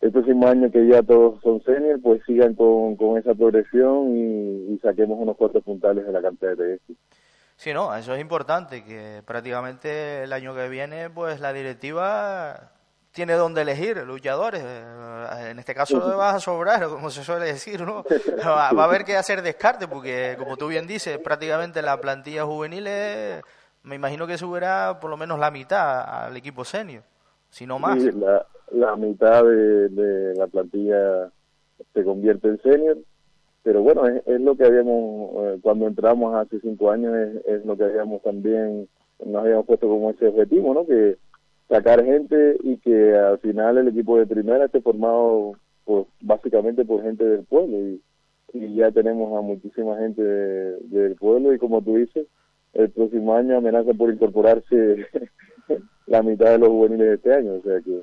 S12: el próximo año que ya todos son senior, pues sigan con, con esa progresión y, saquemos unos cuatros puntales de la cantidad de TS.
S4: Sí, no, eso es importante, que prácticamente el año que viene, pues la directiva tiene donde elegir luchadores. Eh, en este caso no vas a sobrar, como se suele decir, ¿no? Va, a haber que hacer descarte, porque como tú bien dices, prácticamente la plantilla juvenil me imagino que subirá por lo menos la mitad al equipo senior, si no más.
S12: Sí, la, la mitad de, la plantilla se convierte en senior, pero bueno, es, lo que habíamos, eh, cuando entramos hace cinco años, es, es lo que habíamos también, nos habíamos puesto como ese objetivo, ¿no? Que sacar gente y que al final el equipo de primera esté formado pues básicamente por gente del pueblo. Y, y ya tenemos a muchísima gente del pueblo y como tú dices el próximo año amenaza por incorporarse la mitad de los juveniles de este año. O sea que,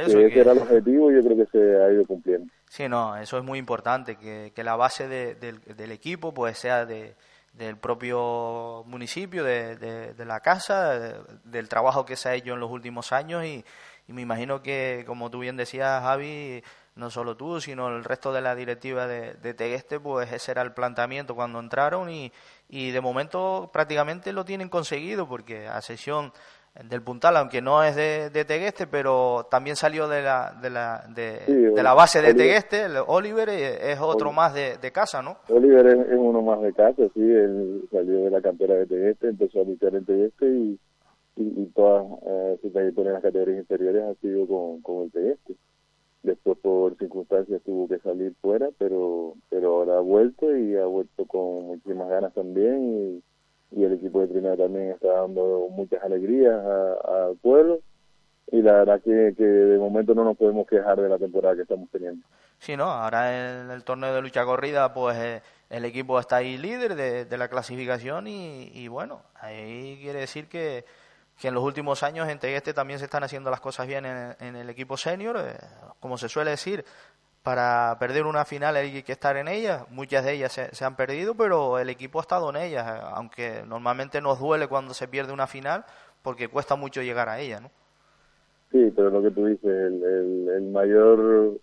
S12: ese era el objetivo y yo creo que se ha ido cumpliendo.
S4: Sí no eso es muy importante que, que la base del equipo pues sea de del propio municipio, de, de, la casa, del trabajo que se ha hecho en los últimos años y, me imagino que, como tú bien decías, Javi, no solo tú, sino el resto de la directiva de, de Tegueste, pues ese era el planteamiento cuando entraron y, y de momento prácticamente lo tienen conseguido porque a sesión del Puntal, aunque no es de, de, Tegueste, pero también salió de la, de la, de, la base de Tegueste, el Oliver es otro más de, casa, ¿no?
S12: Oliver es, uno más de casa, sí, él salió de la cantera de Tegueste, empezó a luchar en Tegueste y, y, y toda eh, su trayectoria en las categorías inferiores ha sido con, con el Tegueste. Después por circunstancias tuvo que salir fuera, pero, pero ahora ha vuelto y ha vuelto con muchísimas ganas también y y el equipo de primera también está dando muchas alegrías al pueblo. Y la verdad que, que, de momento no nos podemos quejar de la temporada que estamos teniendo.
S4: Sí, no, ahora en el torneo de lucha corrida pues eh, el equipo está ahí líder de, de la clasificación y, y, bueno, ahí quiere decir que, que en los últimos años en Tegueste también se están haciendo las cosas bien en, en el equipo senior, eh, como se suele decir, para perder una final hay que estar en ella. Muchas de ellas se, han perdido, pero el equipo ha estado en ellas, aunque normalmente nos duele cuando se pierde una final porque cuesta mucho llegar a ella, ¿no?
S12: Sí, pero lo que tú dices, el, el, mayor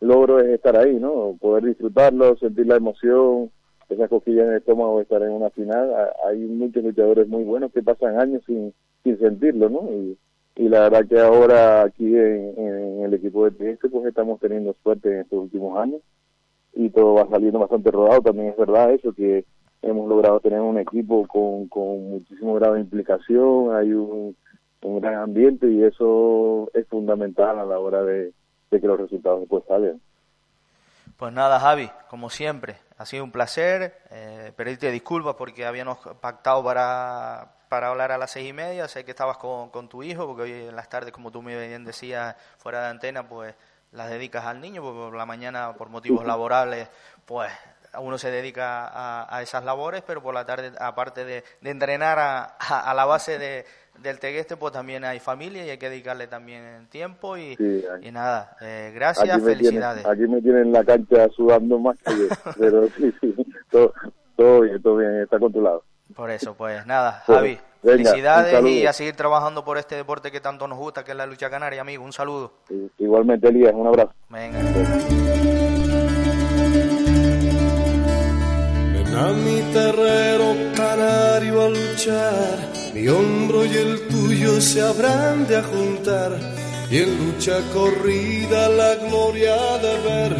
S12: logro es estar ahí, ¿no? Poder disfrutarlo, sentir la emoción, esa cosquilla en el estómago estar en una final. Hay muchos luchadores muy buenos que pasan años sin, sin sentirlo, ¿no? Y, y la verdad que ahora aquí en, el equipo de Trieste pues estamos teniendo suerte en estos últimos años y todo va saliendo bastante rodado, también es verdad eso que hemos logrado tener un equipo con, con muchísimo grado de implicación, hay un, gran ambiente y eso es fundamental a la hora de, que los resultados después salgan.
S4: Pues nada, Javi, como siempre, ha sido un placer. Eh, pedirte disculpas porque habíamos pactado para, para hablar a las seis y media. Sé que estabas con, con tu hijo, porque hoy en las tardes, como tú me bien decías, fuera de antena, pues las dedicas al niño, porque por la mañana, por motivos laborales, pues uno se dedica a, esas labores, pero por la tarde, aparte de, entrenar a, la base de, del Tegueste, pues también hay familia y hay que dedicarle también tiempo y, y nada, eh, gracias, felicidades.
S12: aquí me tienen en la cancha sudando más que yo, pero sí, sí, todo, todo bien, todo bien, está controlado.
S4: Por eso, pues nada, Javi, felicidades y a seguir trabajando por este deporte que tanto nos gusta, que es la lucha canaria, amigo. Un saludo.
S12: Igualmente, Elías, un abrazo.
S4: Venga.
S2: Ven a mi terrero canario a luchar, mi hombro y el tuyo se habrán de juntar, y en lucha corrida la gloria de ver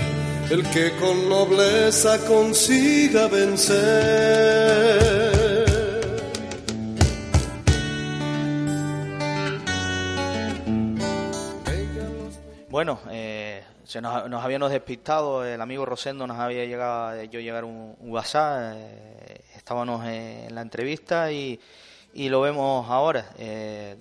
S2: el que con nobleza consiga vencer.
S4: Bueno, eh, se nos, nos, habíamos despistado, el amigo Rosendo nos había llegado yo llegar un, WhatsApp, eh, estábamos en la entrevista y, y lo vemos ahora. Eh,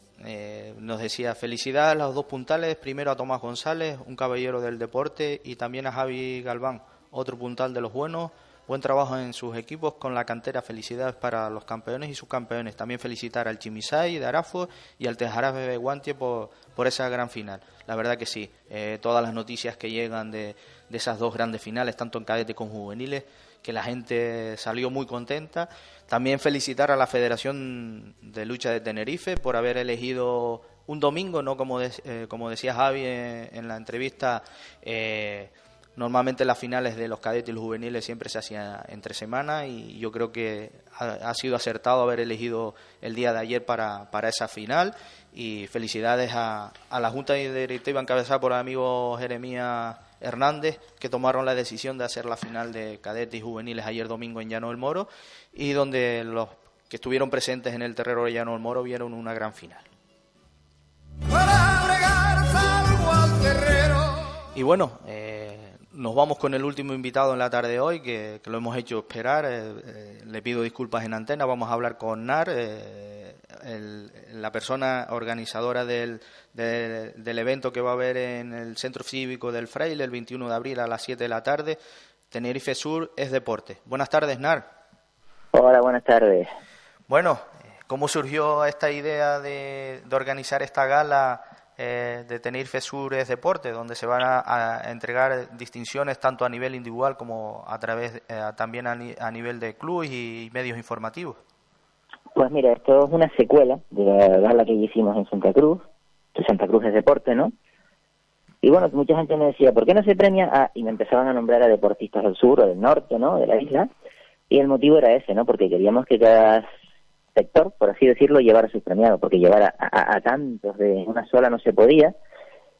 S4: nos decía felicidades a los dos puntales, primero a Tomás González, un caballero del deporte, y también a Javi Galván, otro puntal de los buenos. Buen trabajo en sus equipos con la cantera. Felicidades para los campeones y subcampeones. También felicitar al Chimisay de Arafo y al Tejarafe de Guantie por, por esa gran final. La verdad que sí, eh, todas las noticias que llegan de, de esas dos grandes finales, tanto en cadete como juveniles, que la gente salió muy contenta. También felicitar a la Federación de Lucha de Tenerife por haber elegido un domingo, no como, eh, como decía Javi en, la entrevista. Eh, Normalmente las finales de los cadetes y los juveniles siempre se hacían entre semana y yo creo que ha, sido acertado haber elegido el día de ayer para, para esa final y felicidades a, a la Junta Directiva encabezada por el amigo Jeremías Hernández que tomaron la decisión de hacer la final de cadetes y juveniles ayer domingo en Llano del Moro y donde los que estuvieron presentes en el terreno de Llano del Moro vieron una gran final. Y bueno, eh, nos vamos con el último invitado en la tarde de hoy, que, lo hemos hecho esperar. Eh, eh, le pido disculpas en antena. Vamos a hablar con NAR, eh, la persona organizadora del, del, evento que va a haber en el Centro Cívico del Fraile el 21 de abril a las 7 de la tarde. Tenerife Sur es deporte. Buenas tardes, NAR.
S13: Hola, buenas tardes.
S4: Bueno, ¿cómo surgió esta idea de, de organizar esta gala? eh, de Tenerife Sur es deporte, donde se van a, entregar distinciones tanto a nivel individual como a través eh, también a, nivel de clubes y medios informativos.
S13: Pues mira, esto es una secuela de la gala que hicimos en Santa Cruz, que Santa Cruz es deporte, ¿no? Y bueno, mucha gente me decía, ¿por qué no se premia? Ah, y me empezaban a nombrar a deportistas del sur o del norte, ¿no? De la isla. Y el motivo era ese, ¿no? Porque queríamos que cada sector, por así decirlo, llevar a sus premiados, porque llevar a, tantos de una sola no se podía.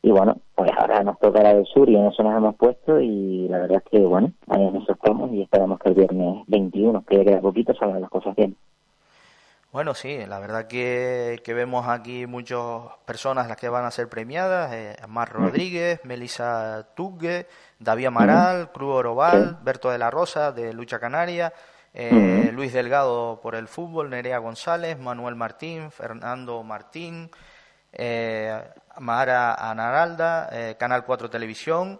S13: Y bueno, pues ahora nos toca la del sur y en eso nos hemos puesto y la verdad es que, bueno, ahí nos estamos y esperamos que el viernes 21, que ya queda poquito, salgan las cosas bien.
S4: Bueno, sí, la verdad que, que vemos aquí muchas personas las que van a ser premiadas, eh, Mar Rodríguez, Melissa Tugge, David Amaral, Cruz Oroval, Berto de la Rosa de Lucha Canaria, eh, Luis Delgado por el fútbol, Nerea González, Manuel Martín, Fernando Martín, eh, Mara Anaralda, eh, Canal 4 Televisión,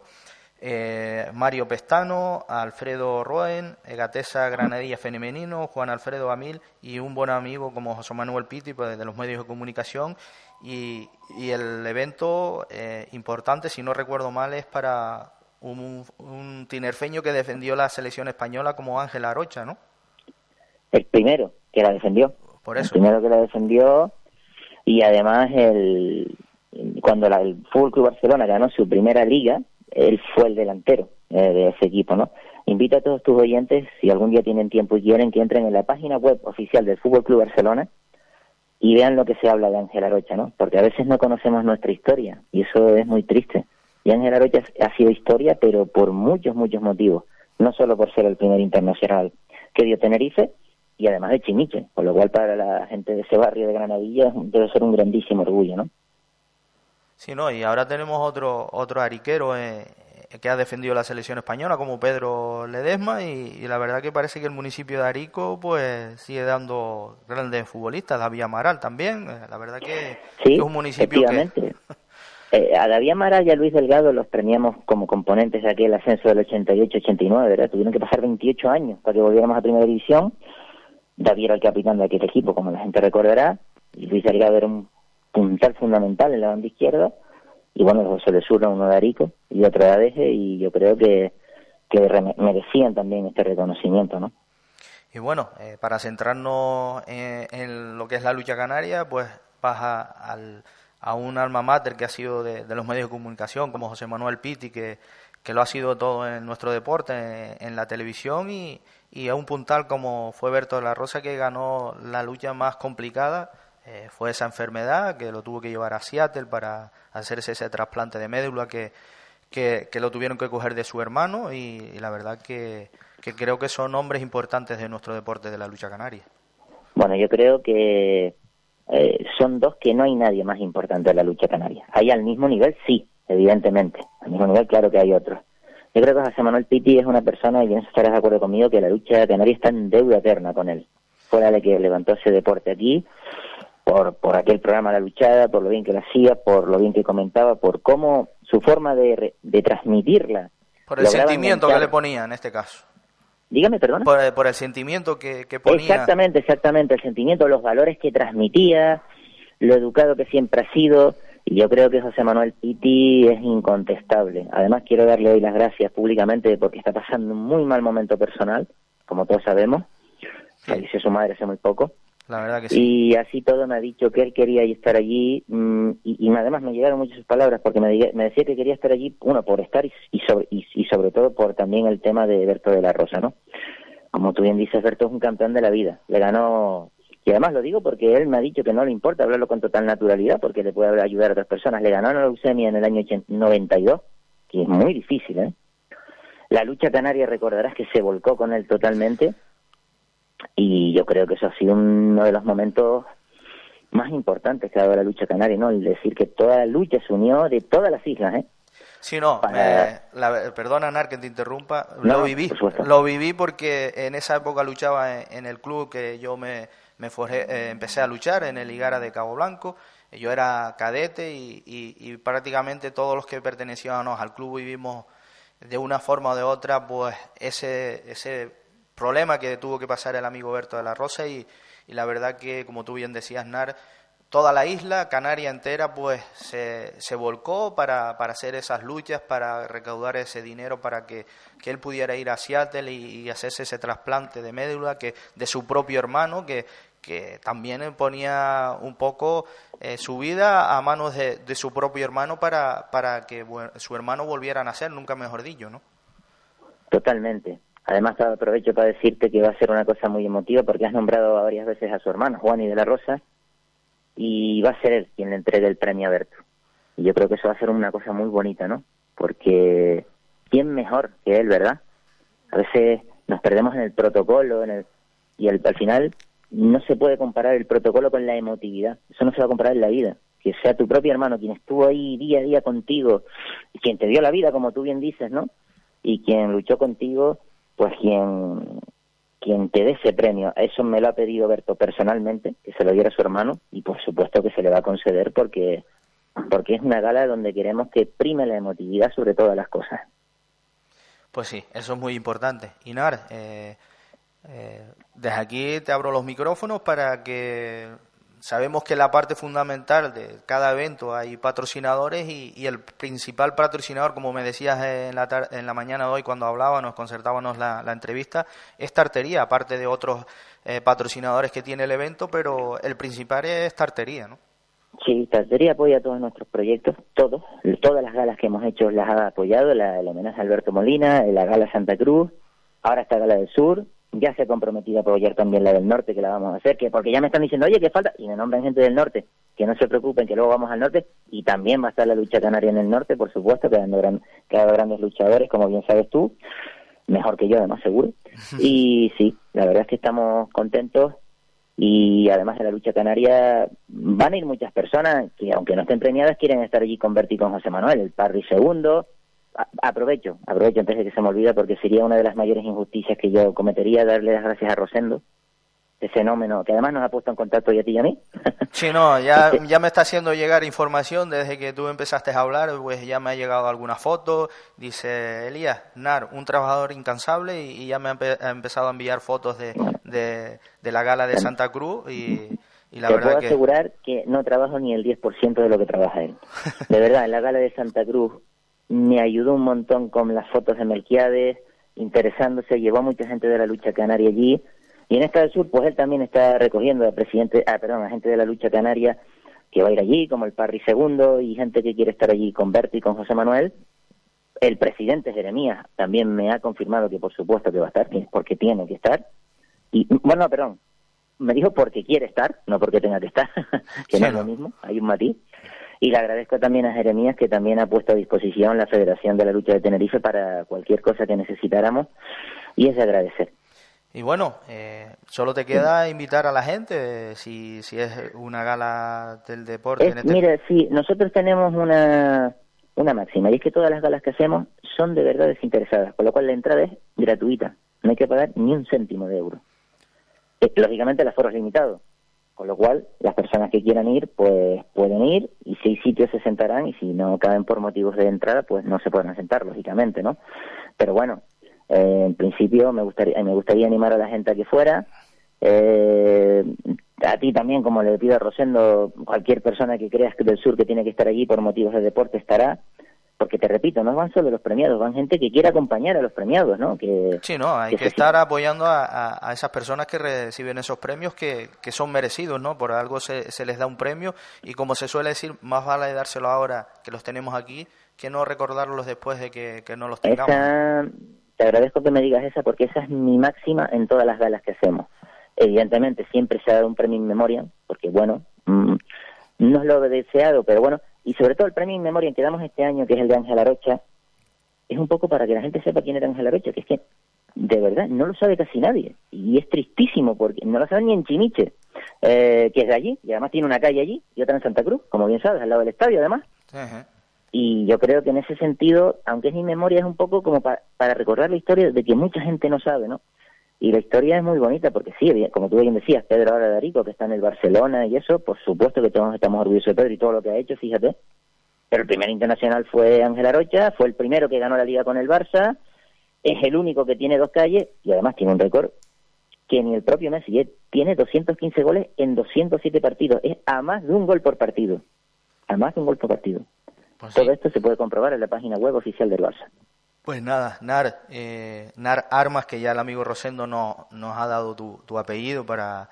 S4: Mario Pestano, Alfredo Roen, Gatesa Granadilla Femenino, Juan Alfredo Amil y un buen amigo como José Manuel Pitti pues, de los medios de comunicación. Y, el evento importante, si no recuerdo mal, es para un, tinerfeño que defendió la selección española como Ángel Arocha, ¿no?
S13: El primero que la defendió.
S4: Por eso.
S13: El primero que la defendió y además el cuando la, el Fútbol Club Barcelona ganó su primera liga, él fue el delantero eh, de ese equipo, ¿no? Invito a todos tus oyentes, si algún día tienen tiempo y quieren, que entren en la página web oficial del Fútbol Club Barcelona y vean lo que se habla de Ángel Arocha, ¿no? Porque a veces no conocemos nuestra historia y eso es muy triste. Y Ángel Arocha ha sido historia, pero por muchos, muchos motivos. No solo por ser el primer internacional que dio Tenerife, y además de Chimiche, por lo cual para la gente de ese barrio de Granadilla debe ser un grandísimo orgullo, ¿no?
S4: Sí, no, y ahora tenemos otro otro ariquero eh, que ha defendido la selección española como Pedro Ledesma y, la verdad que parece que el municipio de Arico pues sigue dando grandes futbolistas, David Amaral también, eh, la verdad que es un municipio que
S13: Eh, a David Amara y a Luis Delgado los premiamos como componentes de aquel ascenso del 88-89, ¿verdad? Tuvieron que pasar 28 años para que volviéramos a Primera División. David era el capitán de aquel equipo, como la gente recordará, y Luis Delgado era un puntal fundamental en la banda izquierda. Y bueno, José de Sur, uno de Arico y otro de Adeje, y yo creo que, que merecían también este reconocimiento, ¿no?
S4: Y bueno, eh, para centrarnos en, en, lo que es la lucha canaria, pues vas a, al a un alma mater que ha sido de, los medios de comunicación, como José Manuel Pitti, que, que lo ha sido todo en nuestro deporte, en, la televisión, y, y, a un puntal como fue Berto de la Rosa, que ganó la lucha más complicada, eh, fue esa enfermedad, que lo tuvo que llevar a Seattle para hacerse ese trasplante de médula que, que, lo tuvieron que coger de su hermano, y, la verdad que, que creo que son hombres importantes de nuestro deporte de la lucha canaria.
S13: Bueno, yo creo que eh, son dos que no hay nadie más importante en la lucha canaria. Hay al mismo nivel, sí, evidentemente. Al mismo nivel, claro que hay otros. Yo creo que José Manuel Pitti es una persona, y en eso estarás de acuerdo conmigo, que la lucha canaria está en deuda eterna con él. Fuera de que levantó ese deporte aquí, por, por aquel programa La Luchada, por lo bien que lo hacía, por lo bien que comentaba, por cómo su forma de, de transmitirla.
S4: Por el sentimiento que le ponía en este caso.
S13: Dígame, perdón.
S4: Por, el sentimiento que, que, ponía.
S13: Exactamente, exactamente, el sentimiento, los valores que transmitía, lo educado que siempre ha sido. Y yo creo que José Manuel Pitti es incontestable. Además, quiero darle hoy las gracias públicamente porque está pasando un muy mal momento personal, como todos sabemos. Falleció su madre hace muy poco. Y así todo me ha dicho que él quería estar allí mm, y, además me llegaron muchas sus palabras porque me, decía que quería estar allí, uno, por estar y, sobre, y, sobre todo por también el tema de Berto de la Rosa, ¿no? Como tú bien dices, Berto es un campeón de la vida. Le ganó, y además lo digo porque él me ha dicho que no le importa hablarlo con total naturalidad porque le puede ayudar a otras personas. Le ganó la leucemia en el año 92, que es muy difícil, ¿eh? La lucha canaria, recordarás que se volcó con él totalmente y yo creo que eso ha sido uno de los momentos más importantes que ha dado la lucha canaria, ¿no? El decir que toda la lucha se unió de todas las islas, ¿eh?
S4: Sí, no, perdona, Nar, que te interrumpa, lo viví, lo viví porque en esa época luchaba en, el club que yo me, me forjé, eh, empecé a luchar, en el Ligara de Cabo Blanco, yo era cadete y, y, prácticamente todos los que pertenecíamos al club vivimos de una forma o de otra, pues ese, ese problema que tuvo que pasar el amigo Berto de la Rosa y, la verdad que, como tú bien decías, Nar, toda la isla, Canaria entera, pues se, se volcó para, para, hacer esas luchas, para recaudar ese dinero para que, que él pudiera ir a Seattle y, hacerse ese trasplante de médula que, de su propio hermano, que, que también ponía un poco eh, su vida a manos de, de, su propio hermano para, para que su hermano volviera a nacer, nunca mejor dicho, ¿no?
S13: Totalmente. Además, aprovecho para decirte que va a ser una cosa muy emotiva porque has nombrado varias veces a su hermano, Juan y de la Rosa, y va a ser él quien le entregue el premio a Berto. Y yo creo que eso va a ser una cosa muy bonita, ¿no? Porque ¿quién mejor que él, verdad? A veces nos perdemos en el protocolo en el, y al, al final no se puede comparar el protocolo con la emotividad. Eso no se va a comparar en la vida. Que sea tu propio hermano quien estuvo ahí día a día contigo, quien te dio la vida, como tú bien dices, ¿no? Y quien luchó contigo pues quien, quien te dé ese premio, eso me lo ha pedido Berto personalmente, que se lo diera a su hermano, y por supuesto que se le va a conceder porque, porque es una gala donde queremos que prime la emotividad sobre todas las cosas.
S4: Pues sí, eso es muy importante. Inar, eh, eh, desde aquí te abro los micrófonos para que Sabemos que la parte fundamental de cada evento hay patrocinadores y, el principal patrocinador, como me decías en la, en la mañana de hoy cuando hablábamos, concertábamos la, entrevista, es Tartería, aparte de otros eh, patrocinadores que tiene el evento, pero el principal es Tartería, ¿no?
S13: Sí, Tartería apoya todos nuestros proyectos, todos, todas las galas que hemos hecho las ha apoyado, la, el homenaje a Alberto Molina, la gala Santa Cruz, ahora está Gala del Sur, ya se ha comprometido a apoyar también la del norte, que la vamos a hacer, que porque ya me están diciendo, oye, que falta, y me nombran gente del norte, que no se preocupen, que luego vamos al norte, y también va a estar la lucha canaria en el norte, por supuesto, quedando, gran, quedando grandes luchadores, como bien sabes tú, mejor que yo, además, seguro. Y sí, la verdad es que estamos contentos, y además de la lucha canaria van a ir muchas personas que, aunque no estén premiadas, quieren estar allí con Berti con José Manuel, el Parry segundo, aprovecho, aprovecho antes de que se me olvide porque sería una de las mayores injusticias que yo cometería darle las gracias a Rosendo, este fenómeno que además nos ha puesto en contacto y a ti y a mí.
S4: Sí, no, ya,
S13: Este-
S4: ya me está haciendo llegar información desde que tú empezaste a hablar, pues ya me ha llegado alguna foto, dice Elías, Nar, un trabajador incansable y, y ya me ha, empe- ha empezado a enviar fotos de, de, de la gala de Santa Cruz y, y la
S13: Te
S4: verdad
S13: puedo
S4: que...
S13: asegurar que no trabajo ni el 10% de lo que trabaja él. De verdad, en la gala de Santa Cruz me ayudó un montón con las fotos de Melquiades, interesándose, llevó a mucha gente de la lucha canaria allí. Y en esta del sur, pues él también está recogiendo a presidente, ah, perdón, a gente de la lucha canaria que va a ir allí, como el Parry II y gente que quiere estar allí con Berti y con José Manuel. El presidente Jeremías también me ha confirmado que por supuesto que va a estar, que- porque tiene que estar. Y, bueno, no, perdón, me dijo porque quiere estar, no porque tenga que estar, que no es lo mismo, hay un matiz. Y le agradezco también a Jeremías que también ha puesto a disposición la Federación de la Lucha de Tenerife para cualquier cosa que necesitáramos y es de agradecer.
S4: Y bueno, eh, solo te queda invitar a la gente, si, si es una gala del deporte.
S13: Es-
S4: en este...
S13: Mira, sí, nosotros tenemos una, una máxima y es que todas las galas que hacemos son de verdad desinteresadas, con lo cual la entrada es gratuita, no hay que pagar ni un céntimo de euro. Eh, lógicamente el aforo es limitado, con lo cual las personas que quieran ir pues pueden ir y seis sitios se sentarán y si no caben por motivos de entrada pues no se podrán sentar, lógicamente, ¿no? Pero bueno, eh, en principio me gustaría, me gustaría animar a la gente a que fuera. Eh, a ti también, como le pido a Rosendo, cualquier persona que creas que del sur que tiene que estar allí por motivos de deporte estará, porque te repito, no van solo los premiados, van gente que quiere acompañar a los premiados, ¿no? Que,
S4: Sí, no, hay
S13: que
S4: que estar apoyando a, a- a esas personas que reciben esos premios que, que son merecidos, ¿no? Por algo se, se les da un premio y como se suele decir, más vale dárselo ahora que los tenemos aquí que no recordarlos después de que, que no los tengamos.
S13: Esa, te agradezco que me digas esa porque esa es mi máxima en todas las galas que hacemos. Evidentemente siempre se ha dado un premio in memoria, porque bueno, mm, no es lo deseado, pero bueno, y sobre todo el premio in memoria que damos este año, que es el de Ángela Rocha, es un poco para que la gente sepa quién era Ángela Rocha, que es que de verdad no lo sabe casi nadie, y es tristísimo porque no lo sabe ni en Chimiche, eh, que es de allí, y además tiene una calle allí y otra en Santa Cruz, como bien sabes, al lado del estadio además. Y yo creo que en ese sentido, aunque es mi memoria, es un poco como pa- para recordar la historia de que mucha gente no sabe, ¿no? Y la historia es muy bonita porque sí, como tú bien decías, Pedro ahora de Arico, que está en el Barcelona y eso, por supuesto que todos estamos orgullosos de Pedro y todo lo que ha hecho, fíjate. Pero el primer internacional fue Ángel Arocha, fue el primero que ganó la liga con el Barça, es el único que tiene dos calles y además tiene un récord que ni el propio Messi eh, tiene 215 goles en 207 partidos, es a más de un gol por partido, a más de un gol por partido. Todo esto se puede comprobar en la página web oficial del Barça.
S4: Pues nada, Nar, eh, Nar Armas, que ya el amigo Rosendo no, nos ha dado tu, tu apellido para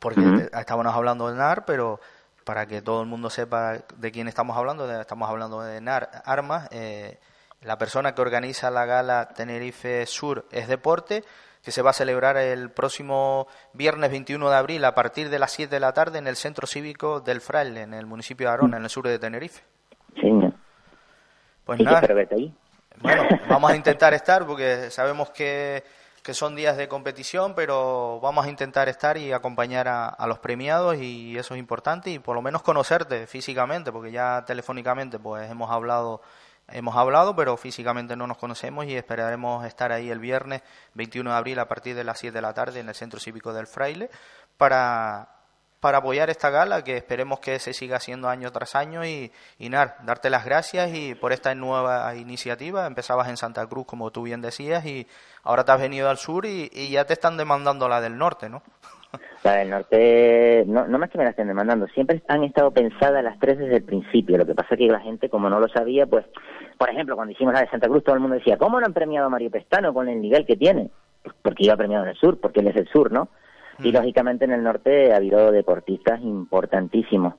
S4: porque te- estábamos hablando de Nar, pero para que todo el mundo sepa de quién estamos hablando, de- estamos hablando de Nar Armas. eh, la persona que organiza la gala Tenerife Sur es Deporte, que se va a celebrar el próximo viernes 21 de abril a partir de las 7 de la tarde en el Centro Cívico del Fraile, en el municipio de Arona, en el sur de Tenerife.
S13: Sí.
S4: Pues nada.
S13: ahí.
S4: Bueno, vamos a intentar estar porque sabemos que, que son días de competición, pero vamos a intentar estar y acompañar a, a los premiados y eso es importante y por lo menos conocerte físicamente, porque ya telefónicamente pues hemos hablado hemos hablado, pero físicamente no nos conocemos y esperaremos estar ahí el viernes 21 de abril a partir de las 7 de la tarde en el Centro Cívico del Fraile para para apoyar esta gala que esperemos que se siga haciendo año tras año y, y darte las gracias y por esta nueva iniciativa. Empezabas en Santa Cruz, como tú bien decías, y ahora te has venido al sur y, y ya te están demandando la del norte, ¿no?
S13: La del norte, no, no más que me la estén demandando, siempre han estado pensadas las tres desde el principio. Lo que pasa es que la gente, como no lo sabía, pues, por ejemplo, cuando hicimos la de Santa Cruz, todo el mundo decía, ¿cómo no han premiado a Mario Pestano con el nivel que tiene? Pues porque iba premiado en el sur, porque él es del sur, ¿no? Y lógicamente en el norte ha habido deportistas importantísimos,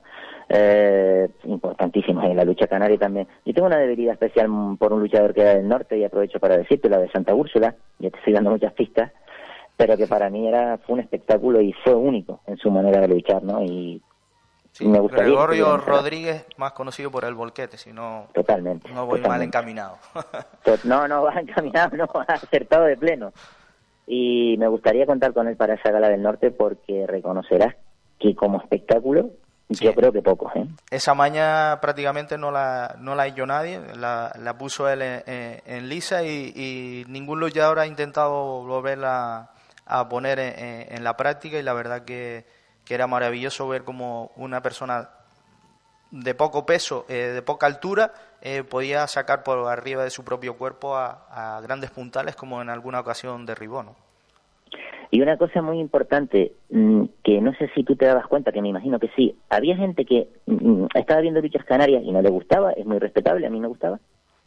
S13: eh, importantísimos en la lucha canaria también. Yo tengo una debilidad especial mm, por un luchador que era del norte y aprovecho para decirte, la de Santa Úrsula, ya te estoy dando muchas pistas, pero que para mí era fue un espectáculo y fue único en su manera de luchar, ¿no? Y me gustaría
S4: Gregorio Rodríguez, más conocido por el volquete, si no,
S13: Totalmente.
S4: no voy mal encaminado.
S13: No, no, va encaminado, no, ha acertado de pleno. Y me gustaría contar con él para esa gala del norte porque reconocerás que como espectáculo yo creo que pocos, ¿eh?
S4: Esa maña prácticamente no la, no la hizo nadie, la, la puso él en, en- en lisa y, y ningún luchador ha intentado volverla a poner en, la práctica y la verdad que, era maravilloso ver como una persona de poco peso, eh, de poca altura, eh, podía sacar por arriba de su propio cuerpo a, grandes puntales como en alguna ocasión derribó. ¿no?
S13: Y una cosa muy importante, mm, que no sé si tú te dabas cuenta, que me imagino que sí, había gente que mm, mm, estaba viendo luchas canarias y no le gustaba, es muy respetable, a mí me gustaba,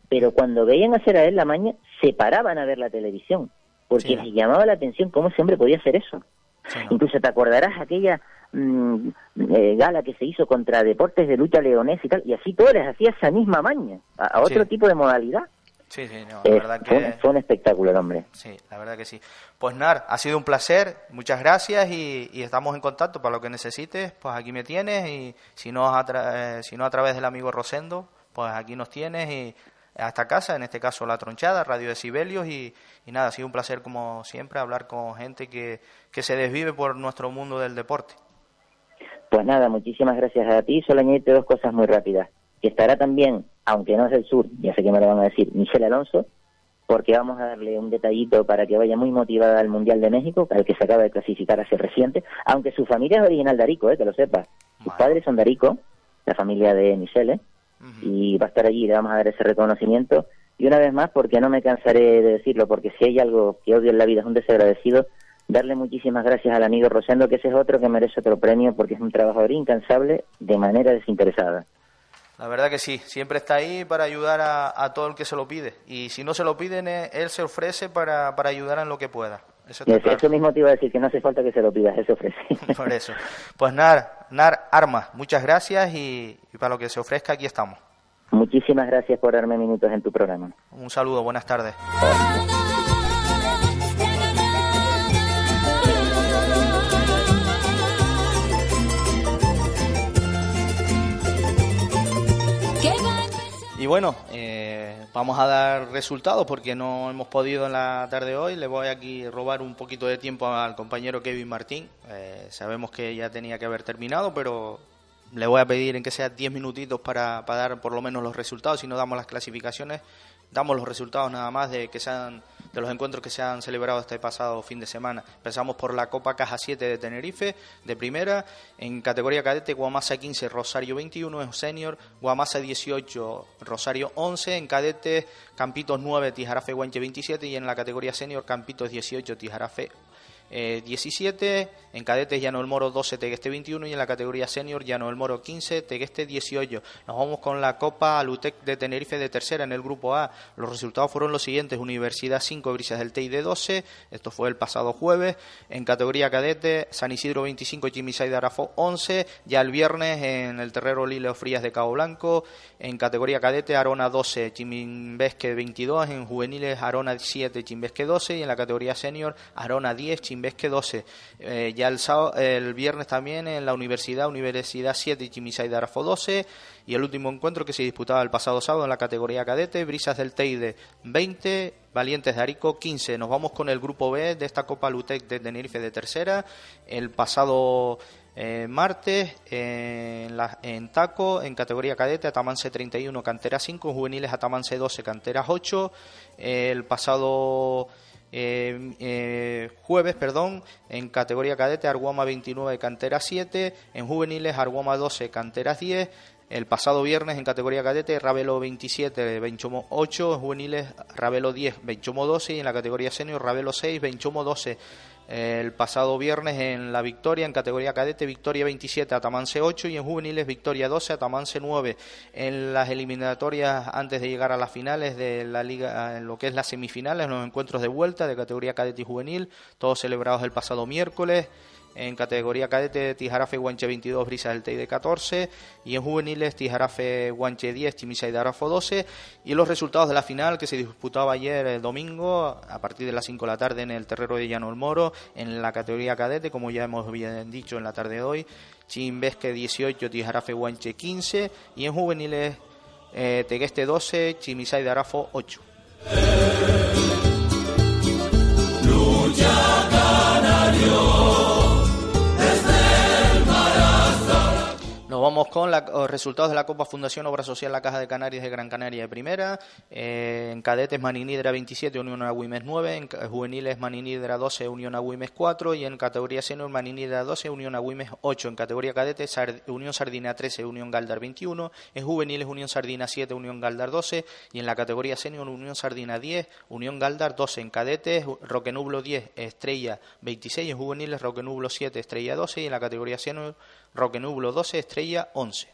S13: pero cuando veían hacer a él la maña, se paraban a ver la televisión, porque les llamaba la atención cómo ese hombre podía hacer eso. Incluso te acordarás aquella eh, gala que se hizo contra deportes de lucha leonés y tal, y así todo les hacía esa misma maña, a, otro tipo de modalidad.
S4: Sí, sí, no, la verdad que...
S13: Fue un espectáculo el hombre.
S4: Sí, la verdad que sí. Pues Nar, ha sido un placer, muchas gracias y, estamos en contacto para lo que necesites, pues aquí me tienes y si no, a eh, si no a través del amigo Rosendo, pues aquí nos tienes y hasta casa, en este caso La Tronchada, Radio de Sibelios y, nada, ha sido un placer como siempre hablar con gente que, que se desvive por nuestro mundo del deporte.
S13: Pues nada, muchísimas gracias a ti. Solo añadirte dos cosas muy rápidas. Que estará también, aunque no es del sur, ya sé que me lo van a decir, Michelle Alonso, porque vamos a darle un detallito para que vaya muy motivada al Mundial de México, al que se acaba de clasificar hace reciente, aunque su familia es original de Arico, eh, que lo sepas. Sus padres son de Arico, la familia de Michelle, y va a estar allí, le vamos a dar ese reconocimiento. Y una vez más, porque no me cansaré de decirlo, porque si hay algo que odio en la vida es un desagradecido, darle muchísimas gracias al amigo Rosendo, que ese es otro que merece otro premio porque es un trabajador incansable de manera desinteresada.
S4: La verdad que sí, siempre está ahí para ayudar a, todo el que se lo pide. Y si no se lo piden, eh, él se ofrece para, para ayudar en lo que pueda.
S13: Eso, eso, mismo te iba a decir, que no hace falta que se lo pidas, se ofrece.
S4: Por eso. Pues Nar, Nar Armas, muchas gracias y, y para lo que se ofrezca aquí estamos.
S13: Muchísimas gracias por darme minutos en tu programa.
S4: Un saludo, buenas tardes. Y bueno, eh, vamos a dar resultados porque no hemos podido en la tarde de hoy. Le voy aquí a robar un poquito de tiempo al compañero Kevin Martín. Eh, sabemos que ya tenía que haber terminado, pero le voy a pedir en que sea 10 minutitos para, para dar por lo menos los resultados. Si no damos las clasificaciones, damos los resultados nada más de que sean de los encuentros que se han celebrado este pasado fin de semana. Empezamos por la Copa Caja 7 de Tenerife, de primera, en categoría cadete Guamasa 15, Rosario 21, en senior, Guamasa 18, Rosario 11, en cadete Campitos 9, Tijarafe Guanche 27 y en la categoría senior Campitos 18, Tijarafe 17, eh, en cadetes Llano el Moro 12, Tegueste 21 y en la categoría senior Llano el Moro 15, Tegueste 18. Nos vamos con la Copa Alutec de Tenerife de tercera en el grupo A. Los resultados fueron los siguientes, Universidad 5, Brisas del Tei de 12, esto fue el pasado jueves, en categoría cadete San Isidro 25, Chimisay de Arafo 11, ya el viernes en el Terrero Lileo Frías de Cabo Blanco, en categoría cadete Arona 12, Chimbesque 22, en juveniles Arona 7, Chimbesque 12 y en la categoría senior Arona 10, Chimbesque 12. Eh, ya el, el viernes también en la Universidad, Universidad 7 y Chimisay de Arafo 12 y el último encuentro que se disputaba el pasado sábado en la categoría cadete, Brisas del Teide 20, Valientes de Arico 15. Nos vamos con el grupo B de esta Copa Lutec de Tenerife de tercera. El pasado eh, martes en, en Taco, en categoría cadete, Atamanse 31, cantera 5, juveniles Atamanse 12, canteras 8. el pasado eh, eh, jueves, perdón, en categoría cadete, Arguama 29, cantera 7. En juveniles, Arguama 12, canteras 10. El pasado viernes en categoría cadete, Ravelo 27, Benchomo 8, en juveniles Ravelo 10, Benchomo 12 y en la categoría senior Ravelo 6, Benchomo 12 el pasado viernes en la Victoria, en categoría cadete, Victoria 27, Atamanse 8 y en juveniles Victoria 12, Atamanse 9. En las eliminatorias antes de llegar a las finales de la liga, en lo que es las semifinales, los encuentros de vuelta de categoría cadete y juvenil, todos celebrados el pasado miércoles en categoría cadete Tijarafe Guanche 22, Brisas del Teide 14 y en juveniles Tijarafe Guanche 10, Chimisay Darafo 12 y los resultados de la final que se disputaba ayer el domingo a partir de las 5 de la tarde en el terrero de Llano el Moro en la categoría cadete como ya hemos bien dicho en la tarde de hoy Chimbesque 18, Tijarafe Guanche 15 y en juveniles eh, Tegueste 12, Chimisay Darafo 8 Lucha Canario Nos vamos con los resultados de la Copa Fundación Obra Social La Caja de Canarias de Gran Canaria de Primera. Eh, en cadetes Maninidra 27, Unión Agüimes 9. En juveniles Maninidra 12, Unión Agüimes 4. Y en categoría senior Maninidra 12, Unión Agüimes 8. En categoría cadetes Unión Sardina 13, Unión Galdar 21. En juveniles Unión Sardina 7, Unión Galdar 12. Y en la categoría senior Unión Sardina 10, Unión Galdar 12. En cadetes Roque Nublo 10, Estrella 26. En juveniles Roque Nublo 7, Estrella 12. Y en la categoría senior Roque Nublo 12, Estrella 11.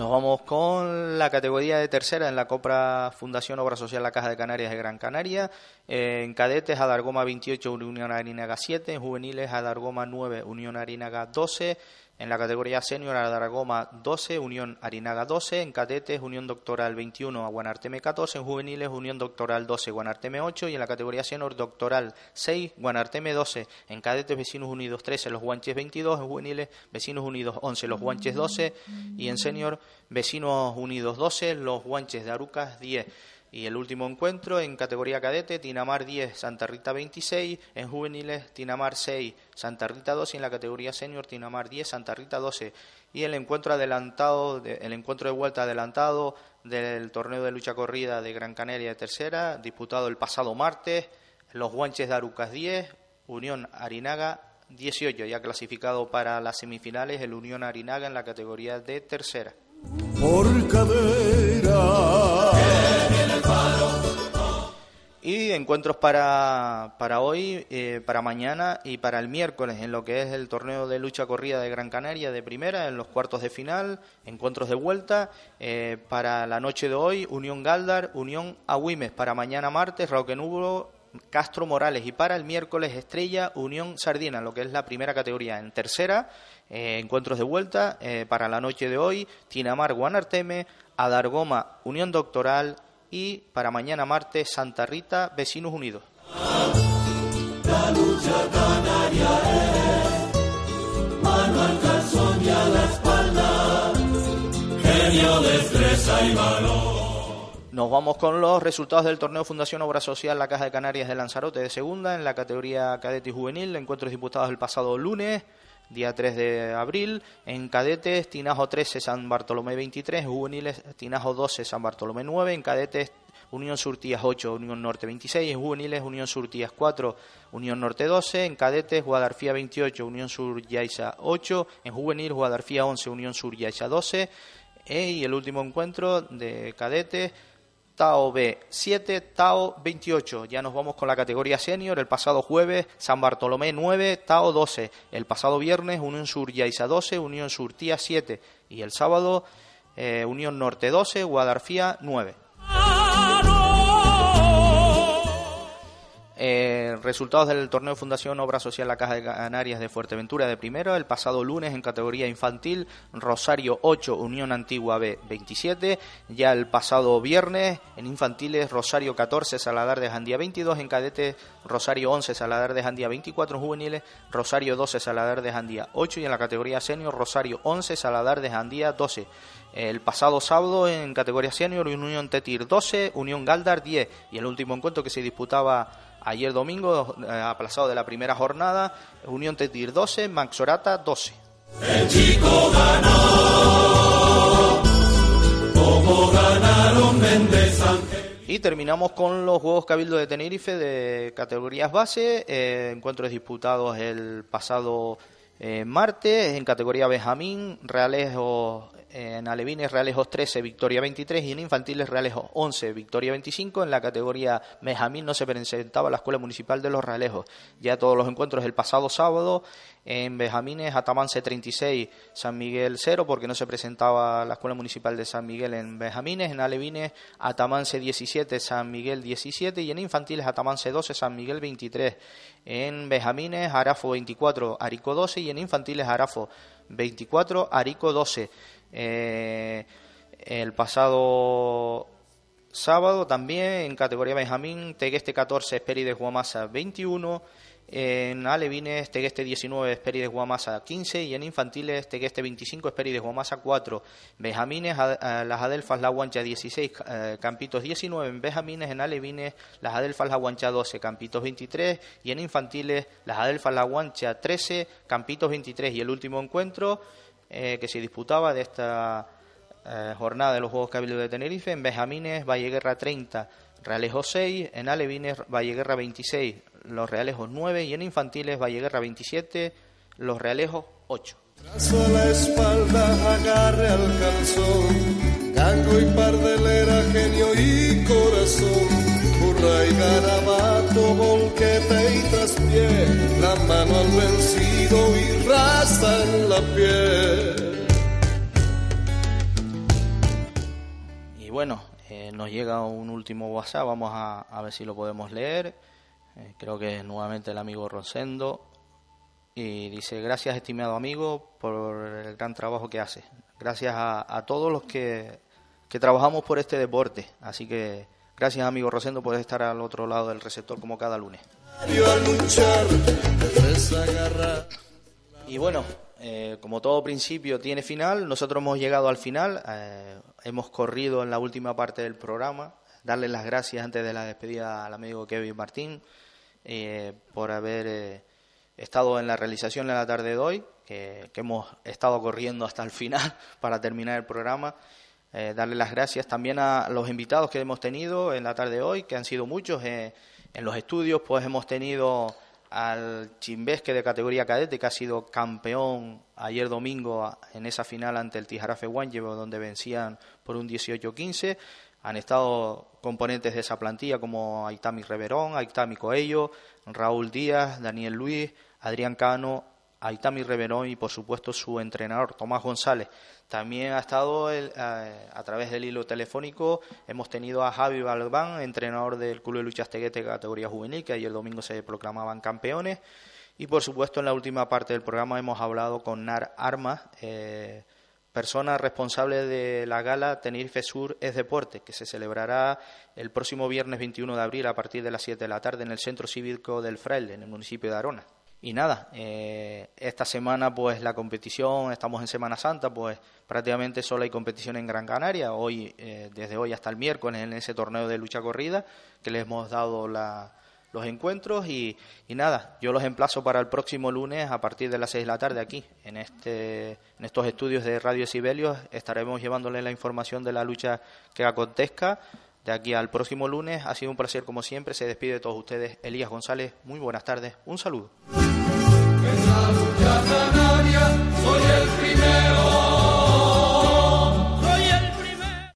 S4: Nos vamos con la categoría de tercera en la Copa Fundación Obra Social La Caja de Canarias de Gran Canaria. En cadetes, Adargoma 28, Unión Arinaga 7. En juveniles, Adargoma 9, Unión Arinaga 12. En la categoría senior, Adargoma 12, Unión Arinaga 12. En cadetes, Unión Doctoral 21, Guanarteme 14. En juveniles, Unión Doctoral 12, Guanarteme 8. Y en la categoría senior, Doctoral 6, Guanarteme 12. En cadetes, Vecinos Unidos 13, Los Guanches 22. En juveniles, Vecinos Unidos 11, Los Guanches 12. Y en senior, Vecinos Unidos 12, Los Guanches de Arucas 10. Y el último encuentro en categoría cadete, Tinamar 10, Santa Rita 26, en juveniles Tinamar 6, Santa Rita 12 y en la categoría senior Tinamar 10, Santa Rita 12. Y el encuentro adelantado, el encuentro de vuelta adelantado del torneo de lucha corrida de Gran Canaria de tercera, disputado el pasado martes, los Guanches de Arucas 10, Unión Arinaga 18, ya clasificado para las semifinales el Unión Arinaga en la categoría de tercera. Por cadera. Y encuentros para, para hoy, eh, para mañana y para el miércoles en lo que es el torneo de lucha corrida de Gran Canaria de primera, en los cuartos de final, encuentros de vuelta. Eh, para la noche de hoy, Unión Galdar, Unión Agüimes. Para mañana martes, Roque Nublo, Castro Morales. Y para el miércoles, Estrella, Unión Sardina, lo que es la primera categoría. En tercera, eh, encuentros de vuelta. para la noche de hoy, Tinamar, Guanarteme, Adargoma, Unión Doctoral, y para mañana martes Santa Rita, Vecinos Unidos. Nos vamos con los resultados del torneo Fundación Obra Social La Caja de Canarias de Lanzarote de segunda en la categoría cadete y juvenil, encuentros disputados el pasado lunes día 3 de abril. En cadetes, Tinajo 13, San Bartolomé 23. Juveniles, Tinajo 12, San Bartolomé 9. En cadetes, Unión Surtías 8, Unión Norte 26. En juveniles, Unión Surtías 4, Unión Norte 12. En cadetes, Guadarfía 28, Unión Sur Yaiza 8. En juvenil, Guadarfía 11, Unión Sur Yaiza 12. y el último encuentro de cadetes, Tao B7, Tao 28. Ya nos vamos con la categoría senior. El pasado jueves, San Bartolomé 9, Tao 12. El pasado viernes, Unión Sur Yaiza 12, Unión Sur Tía 7. Y el sábado, eh, Unión Norte 12, Guadarfía 9. Eh, resultados del torneo Fundación Obra Social La Caja de Canarias de Fuerteventura de primero, el pasado lunes en categoría infantil, Rosario 8, Unión Antigua B 27, ya el pasado viernes en infantiles, Rosario 14, Saladar de Jandía 22, en cadetes, Rosario 11, Saladar de Jandía 24, en juveniles, Rosario 12, Saladar de Jandía 8 y en la categoría senior, Rosario 11, Saladar de Jandía 12. El pasado sábado en categoría senior, Unión Tetir 12, Unión Galdar 10 y el último encuentro que se disputaba Ayer domingo, eh, aplazado de la primera jornada, Unión Tetir 12, Maxorata 12. El chico ganó, como ganaron Méndez Y terminamos con los Juegos Cabildo de Tenerife de categorías base, eh, encuentros disputados el pasado eh, martes en categoría Benjamín, Realejo en alevines Realejos 13, Victoria 23 y en infantiles Realejos 11, Victoria 25. En la categoría Benjamín no se presentaba la Escuela Municipal de los Realejos. Ya todos los encuentros el pasado sábado en Benjamines Atamance 36, San Miguel 0 porque no se presentaba la Escuela Municipal de San Miguel en Benjamines. En alevines Atamance 17, San Miguel 17 y en infantiles Atamance 12, San Miguel 23. En Benjamines Arafo 24, Arico 12 y en infantiles Arafo 24, Arico 12. Eh, el pasado sábado también en categoría Benjamín, Tegueste 14, Esperi de Guamasa 21. En alevines, Tegueste 19, Esperi de Guamasa 15 y en infantiles, Tegueste 25, Esperi de Guamasa 4. Benjamines, las Adelfas La Guancha 16, eh, Campitos 19. En Benjamines, en alevines, las Adelfas La Guancha 12, Campitos 23 y en infantiles, las Adelfas La Guancha 13, Campitos 23. Y el último encuentro eh, que se disputaba de esta eh, jornada de los Juegos Cabildo de Tenerife, en Benjamines, Valleguerra 30, Realejo 6, en Alevines, Valleguerra 26, los Realejos 9 y en Infantiles, Valleguerra 27, los Realejos 8.
S2: Trazo a la espalda, agarre al calzón, gango y pardelera, genio y corazón, y
S4: bueno, eh, nos llega un último WhatsApp, vamos a, a ver si lo podemos leer. Eh, creo que es nuevamente el amigo Rosendo. Y dice, gracias estimado amigo por el gran trabajo que hace. Gracias a, todos los que, que, trabajamos por este deporte. Así que gracias amigo Rosendo por estar al otro lado del receptor como cada lunes. Y bueno, eh, como todo principio tiene final, nosotros hemos llegado al final, eh, hemos corrido en la última parte del programa. Darle las gracias antes de la despedida al amigo Kevin Martín eh, por haber estado en la realización en la tarde de hoy, que, hemos estado corriendo hasta el final para terminar el programa. Darle las gracias también a los invitados que hemos tenido en la tarde de hoy, que han sido muchos. en los estudios, pues hemos tenido al Chimbesque de categoría cadete, que ha sido campeón ayer domingo en esa final ante el Tijarafe Guanyevo, donde vencían por un 18-15. Han estado componentes de esa plantilla como Aitami Reverón, Aitami Coello, Raúl Díaz, Daniel Luis, Adrián Cano, Aitami Reverón y por supuesto su entrenador Tomás González. También ha estado eh, a través del hilo telefónico, hemos tenido a Javi Balbán, entrenador del Club de Luchas Teguete categoría juvenil, que ayer domingo se proclamaban campeones. Y por supuesto en la última parte del programa hemos hablado con Nar Armas, eh, persona responsable de la gala Tenerife Sur es Deporte, que se celebrará el próximo viernes 21 de abril a partir de las 7 de la tarde en el Centro Cívico del Fraile, en el municipio de Arona. Y nada, eh, esta semana pues la competición, estamos en Semana Santa, pues prácticamente solo hay competición en Gran Canaria, hoy, eh, desde hoy hasta el miércoles en ese torneo de lucha corrida que les hemos dado los encuentros. Y, y, nada, yo los emplazo para el próximo lunes a partir de las 6 de la tarde aquí, en, este, en estos estudios de Radio Sibelius, estaremos llevándole la información de la lucha que acontezca aquí al próximo lunes. Ha sido un placer como siempre. Se despide de todos ustedes Elías González. Muy buenas tardes. Un saludo.
S3: soy el.